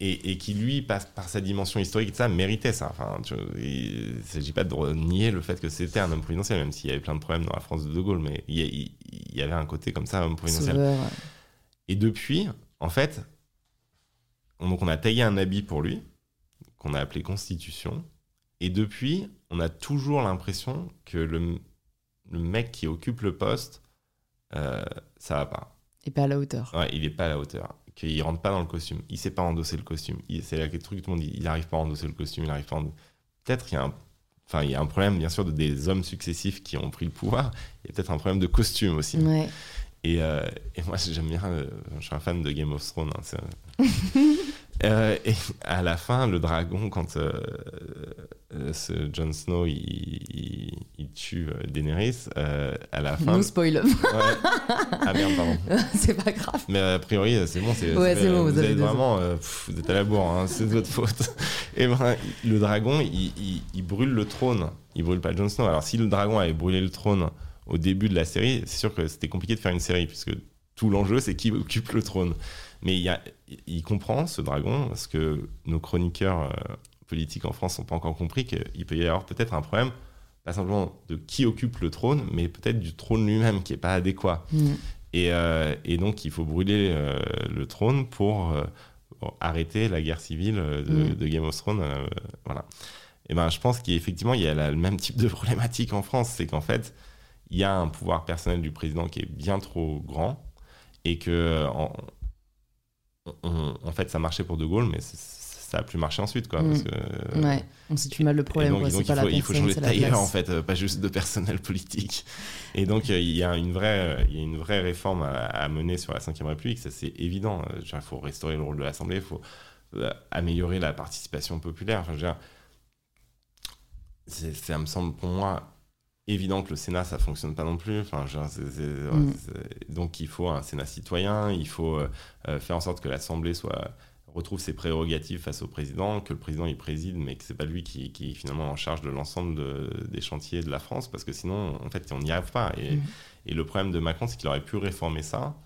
B: Et, qui, lui, par, par sa dimension historique, ça, méritait ça. Enfin, il ne s'agit pas de nier le fait que c'était un homme providentiel, même s'il y avait plein de problèmes dans la France de De Gaulle, mais il, y avait un côté comme ça, homme providentiel. Et depuis, en fait, on, donc on a taillé un habit pour lui, qu'on a appelé Constitution, et depuis, on a toujours l'impression que le, le, mec qui occupe le poste, euh, ça va pas
A: pas à la hauteur.
B: Ouais, il est pas à la hauteur. Qu'il rentre pas dans le costume. Il sait pas endosser le costume. C'est le truc que tout le monde dit. Il arrive pas à endosser le costume. Il arrive pas. Peut-être qu'il y a un Enfin, il y a un problème, bien sûr, de des hommes successifs qui ont pris le pouvoir. Il y a peut-être un problème de costume aussi.
A: Ouais.
B: Et, euh, et, moi, *laughs* j'aime bien. Euh, je suis un fan de Game of Thrones. Hein, *laughs* Euh, et à la fin, le dragon, quand ce Jon Snow il, il, tue Daenerys, à la fin.
A: No spoil.
B: Ah merde, pardon. *laughs*
A: c'est pas grave.
B: Mais a priori, c'est bon. C'est,
A: ouais, bon.
B: Vous, êtes vraiment, vous êtes à la bourre. Hein, c'est de votre faute. et ben, le dragon, il, il, brûle le trône. Il brûle pas Jon Snow. Alors, si le dragon avait brûlé le trône au début de la série, c'est sûr que c'était compliqué de faire une série puisque tout l'enjeu, c'est qui *laughs* occupe le trône. Mais il, y a, il comprend, ce dragon, parce que nos chroniqueurs euh, politiques en France n'ont pas encore compris qu'il peut y avoir peut-être un problème, pas simplement de qui occupe le trône, mais peut-être du trône lui-même qui n'est pas adéquat. Mm. Et, euh, et, donc, il faut brûler euh, le trône pour, arrêter la guerre civile de, mm. Game of Thrones. voilà. Et ben, je pense qu'effectivement, il y a le même type de problématique en France, c'est qu'en fait, il y a un pouvoir personnel du président qui est bien trop grand et que en, en fait, ça marchait pour De Gaulle, mais ça a plus marché ensuite, quoi.
A: Mm.
B: Parce que,
A: Ouais, on situe mal le problème.
B: donc,
A: quoi,
B: donc il, faut, il faut changer de tailleur, en fait, pas juste de personnel politique. Et donc, euh, il y a une vraie, il y a une vraie réforme à, à mener sur la Ve République, ça c'est évident. Euh, Il faut restaurer le rôle de l'Assemblée, il faut euh, améliorer la participation populaire. Enfin, je veux dire, c'est- ça me semble pour moi évident que le Sénat, ça fonctionne pas non plus. Enfin,
A: Mm.
B: donc, il faut un Sénat citoyen, il faut euh, euh, faire en sorte que l'Assemblée soit retrouve ses prérogatives face au président, que le président il préside, mais que c'est pas lui qui, qui est finalement en charge de l'ensemble de- des chantiers de la France, parce que sinon, en fait, on n'y arrive pas. Et,
A: Mhm.
B: et le problème de Macron, c'est qu'il aurait pu réformer ça,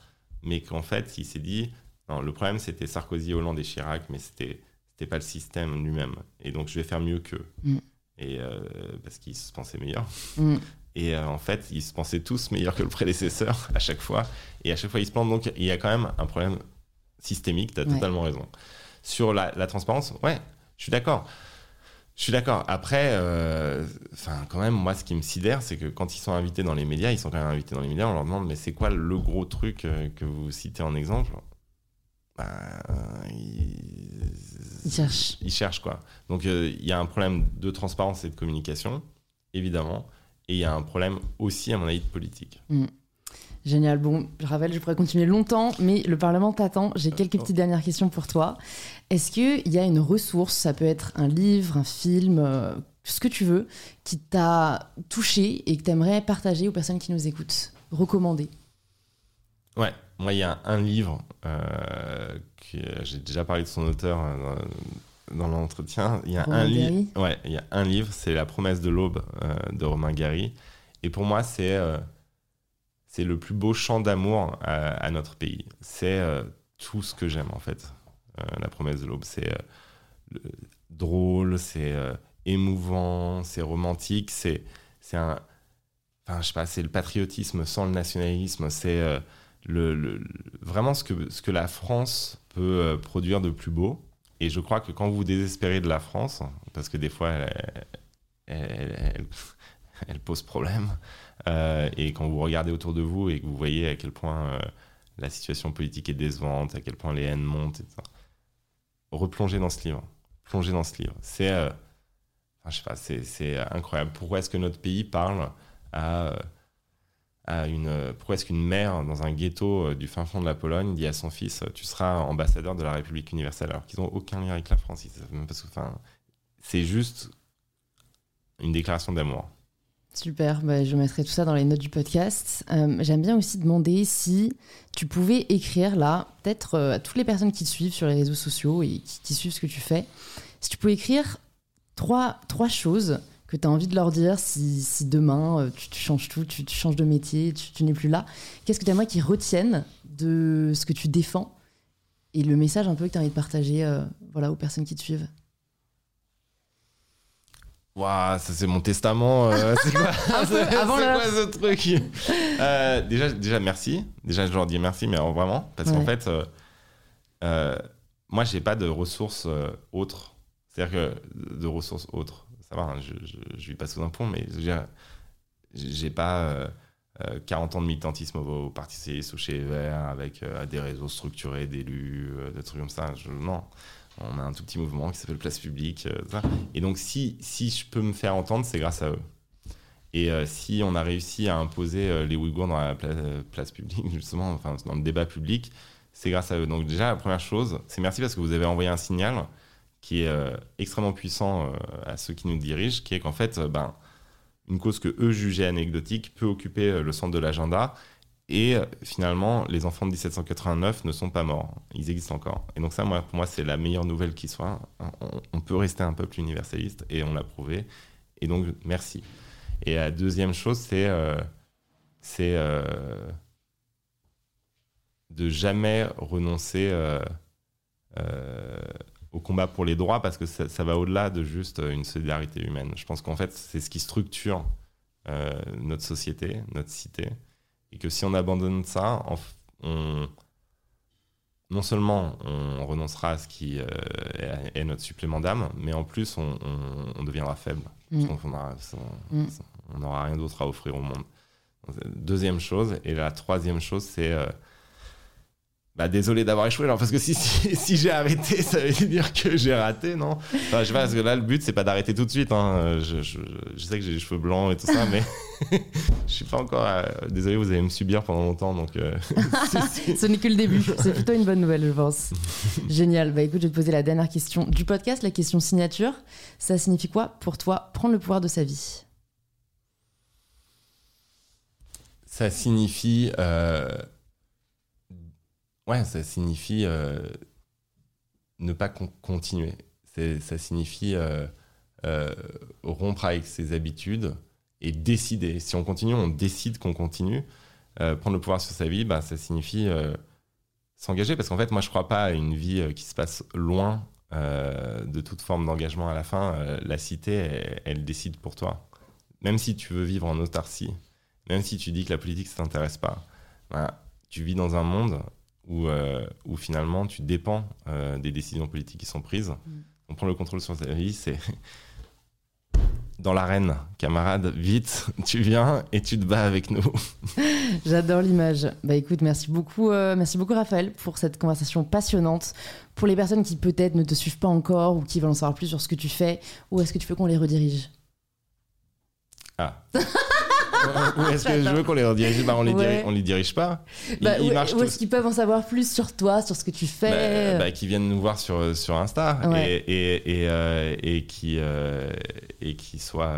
B: mais qu'en fait, il s'est dit, non, le problème c'était Sarkozy, Hollande et Chirac, mais c'était c'était pas le système lui-même. Et donc, je vais faire mieux qu'eux.
A: Mhm.
B: Et euh, parce qu'ils se pensaient meilleurs.
A: Mm. *laughs*
B: Et euh, en fait, ils se pensaient tous meilleurs que le prédécesseur *laughs* à chaque fois. Et à chaque fois, ils se plantent. Donc, il y a quand même un problème systémique. Tu as
A: Ouais.
B: totalement raison. Sur la, la transparence, ouais, je suis d'accord. Je suis d'accord. Après, euh, quand même, moi, ce qui me sidère, c'est que quand ils sont invités dans les médias, ils sont quand même invités dans les médias, on leur demande, mais c'est quoi le gros truc que vous citez en exemple? Bah. Ils
A: cherchent.
B: Ils cherchent, quoi. Donc, euh, il y a un problème de transparence et de communication, évidemment. Et il y a un problème aussi, à mon avis, de politique.
A: Génial. Bon, je rappelle, je pourrais continuer longtemps, mais le Parlement t'attend. J'ai quelques
B: oh.
A: petites dernières questions pour toi. Est-ce qu'il y a une ressource, ça peut être un livre, un film, euh, ce que tu veux, qui t'a touché et que tu aimerais partager aux personnes qui nous écoutent Recommander?
B: Ouais, moi, il y a un livre, euh, que j'ai déjà parlé de son auteur euh, dans, dans l'entretien. Il y a
A: Romain
B: un livre. Ouais, il y a un livre, c'est La promesse de l'aube euh, de Romain Gary. Et pour moi, c'est euh, c'est le plus beau chant d'amour à, à notre pays. C'est tout ce que j'aime, en fait. La promesse de l'aube, c'est le- drôle, c'est émouvant, c'est romantique, c'est c'est un. Enfin, je sais pas, c'est le patriotisme sans le nationalisme, c'est. Le, vraiment ce que, la France peut euh, produire de plus beau. Et je crois que quand vous désespérez de la France, parce que des fois *laughs* elle, pose problème, euh, et quand vous regardez autour de vous et que vous voyez à quel point euh, la situation politique est décevante, à quel point les haines montent, etc., replongez dans ce livre. Plongez dans ce livre. C'est, incroyable. Pourquoi est-ce que notre pays parle à pourquoi est-ce qu'une mère dans un ghetto euh, du fin fond de la Pologne dit à son fils euh, tu seras ambassadeur de la République universelle alors qu'ils n'ont aucun lien avec la France ils savent même pas enfin, c'est juste une déclaration d'amour
A: Super, bah, je mettrai tout ça dans les notes du podcast. Euh, J'aime bien aussi demander si tu pouvais écrire là, peut-être à toutes les personnes qui te suivent sur les réseaux sociaux et qui, qui suivent ce que tu fais, si tu pouvais écrire trois, trois choses que tu as envie de leur dire si, si demain euh, tu, tu changes tout, tu, tu changes de métier, tu, tu n'es plus là, qu'est-ce que tu aimerais qu'ils retiennent de ce que tu défends et le message un peu que tu as envie de partager euh, voilà, aux personnes qui te suivent?
B: Waouh, ça c'est mon testament. euh, *laughs* c'est quoi, *laughs*
A: avant l'heure.
B: quoi ce truc? Euh, déjà, déjà, merci. Déjà, je leur dis merci, mais alors, vraiment. Parce qu'en fait, moi, j'ai pas de ressources autres. C'est-à-dire que de ressources autres. Ça va, hein, je, je, je vis pas sous un pont, mais je j'ai pas euh, euh, 40 ans de militantisme au, au Parti Socialiste ou chez les Verts avec euh, des réseaux structurés d'élus, euh, des trucs comme ça. Non. On a un tout petit mouvement qui s'appelle Place Publique. euh. Et donc, si, si je peux me faire entendre, c'est grâce à eux. Et euh, si on a réussi à imposer euh, les Ouïghours dans la pla- euh, place publique, *laughs* justement, enfin, dans le débat public, c'est grâce à eux. Donc, déjà, la première chose, c'est merci parce que vous avez envoyé un signal qui est euh, extrêmement puissant euh, à ceux qui nous dirigent, qui est qu'en fait, euh, ben, une cause que eux jugeaient anecdotique peut occuper le centre de l'agenda. Et finalement, les enfants de 1789 ne sont pas morts. Ils existent encore. Et donc ça, pour moi, c'est la meilleure nouvelle qui soit. On, peut rester un peuple universaliste et on l'a prouvé. Et donc, merci. Et la deuxième chose, c'est c'est de jamais renoncer euh, au combat pour les droits parce que ça, ça va au-delà de juste une solidarité humaine. Je pense qu'en fait, c'est ce qui structure euh, notre société, notre cité. Et que si on abandonne ça, on, non seulement on renoncera à ce qui euh, est, notre supplément d'âme, mais en plus on, on- on deviendra faible.
A: Mm.
B: Parce on-
A: Mm.
B: on n'aura rien d'autre à offrir au monde. Deuxième chose. Et la troisième chose, c'est euh, bah désolé d'avoir échoué alors parce que si, *laughs* si, j'ai arrêté ça veut dire que j'ai raté non? Enfin, je sais pas parce que là le but c'est pas d'arrêter tout de suite hein. je, je, je, sais que j'ai les cheveux blancs et tout ça mais *laughs* je suis pas encore euh, désolé vous allez me subir pendant longtemps donc euh, *laughs*
A: ce n'est que le début. C'est plutôt une bonne nouvelle je pense. Génial. Bah écoute je vais te poser la dernière question du podcast la question signature. Ça signifie quoi pour toi prendre le pouvoir de sa vie?
B: Ça signifie euh Ouais, ça signifie euh, ne pas continuer. Ça signifie euh, euh, rompre avec ses habitudes et décider. Si on continue, on décide qu'on continue. prendre le pouvoir sur sa vie, bah, ça signifie s'engager. Parce qu'en fait, moi, je ne crois pas à une vie qui se passe loin de toute forme d'engagement à la fin. la cité, elle, décide pour toi. Même si tu veux vivre en autarcie, même si tu dis que la politique ne t'intéresse pas, bah, tu vis dans un monde où, euh, où finalement tu dépends euh, des décisions politiques qui sont prises. Mm. On prend le contrôle sur sa vie, c'est *laughs* dans l'arène, camarade, vite, *laughs* tu viens et tu te bats avec nous. *laughs*
A: J'adore l'image. Bah écoute, merci beaucoup, euh, merci beaucoup Raphaël pour cette conversation passionnante. Pour les personnes qui peut-être ne te suivent pas encore ou qui veulent en savoir plus sur ce que tu fais, où est-ce que tu veux qu'on les redirige?
B: Ah. Ou est-ce que je veux qu'on les redirige bah, on les, dirige, on les dirige pas.
A: Bah, où est-ce qu'ils peuvent en savoir plus sur toi, sur ce que tu fais
B: bah, Qui viennent nous voir sur, sur Insta et, et, et, euh, et, qui, euh, et qui soient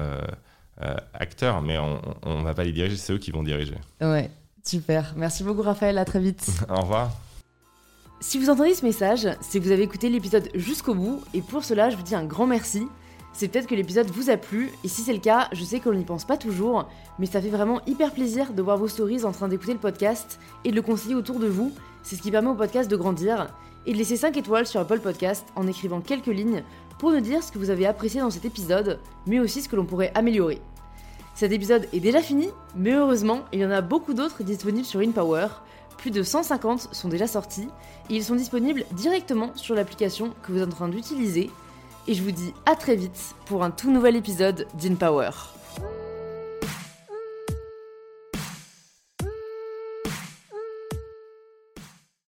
B: euh, acteurs. Mais on ne va pas les diriger, c'est eux qui vont diriger.
A: Ouais, super. Merci beaucoup Raphaël, à très vite. *laughs*
B: Au revoir.
A: Si vous entendez ce message, c'est que vous avez écouté l'épisode jusqu'au bout, et pour cela, je vous dis un grand merci c'est peut-être que l'épisode vous a plu, et si c'est le cas, je sais qu'on n'y pense pas toujours, mais ça fait vraiment hyper plaisir de voir vos stories en train d'écouter le podcast et de le conseiller autour de vous, c'est ce qui permet au podcast de grandir, et de laisser 5 étoiles sur Apple Podcast en écrivant quelques lignes pour nous dire ce que vous avez apprécié dans cet épisode, mais aussi ce que l'on pourrait améliorer. Cet épisode est déjà fini, mais heureusement, il y en a beaucoup d'autres disponibles sur InPower. Plus de 150 sont déjà sortis et ils sont disponibles directement sur l'application que vous êtes en train d'utiliser et je vous dis à très vite pour un tout nouvel épisode d'InPower. Power.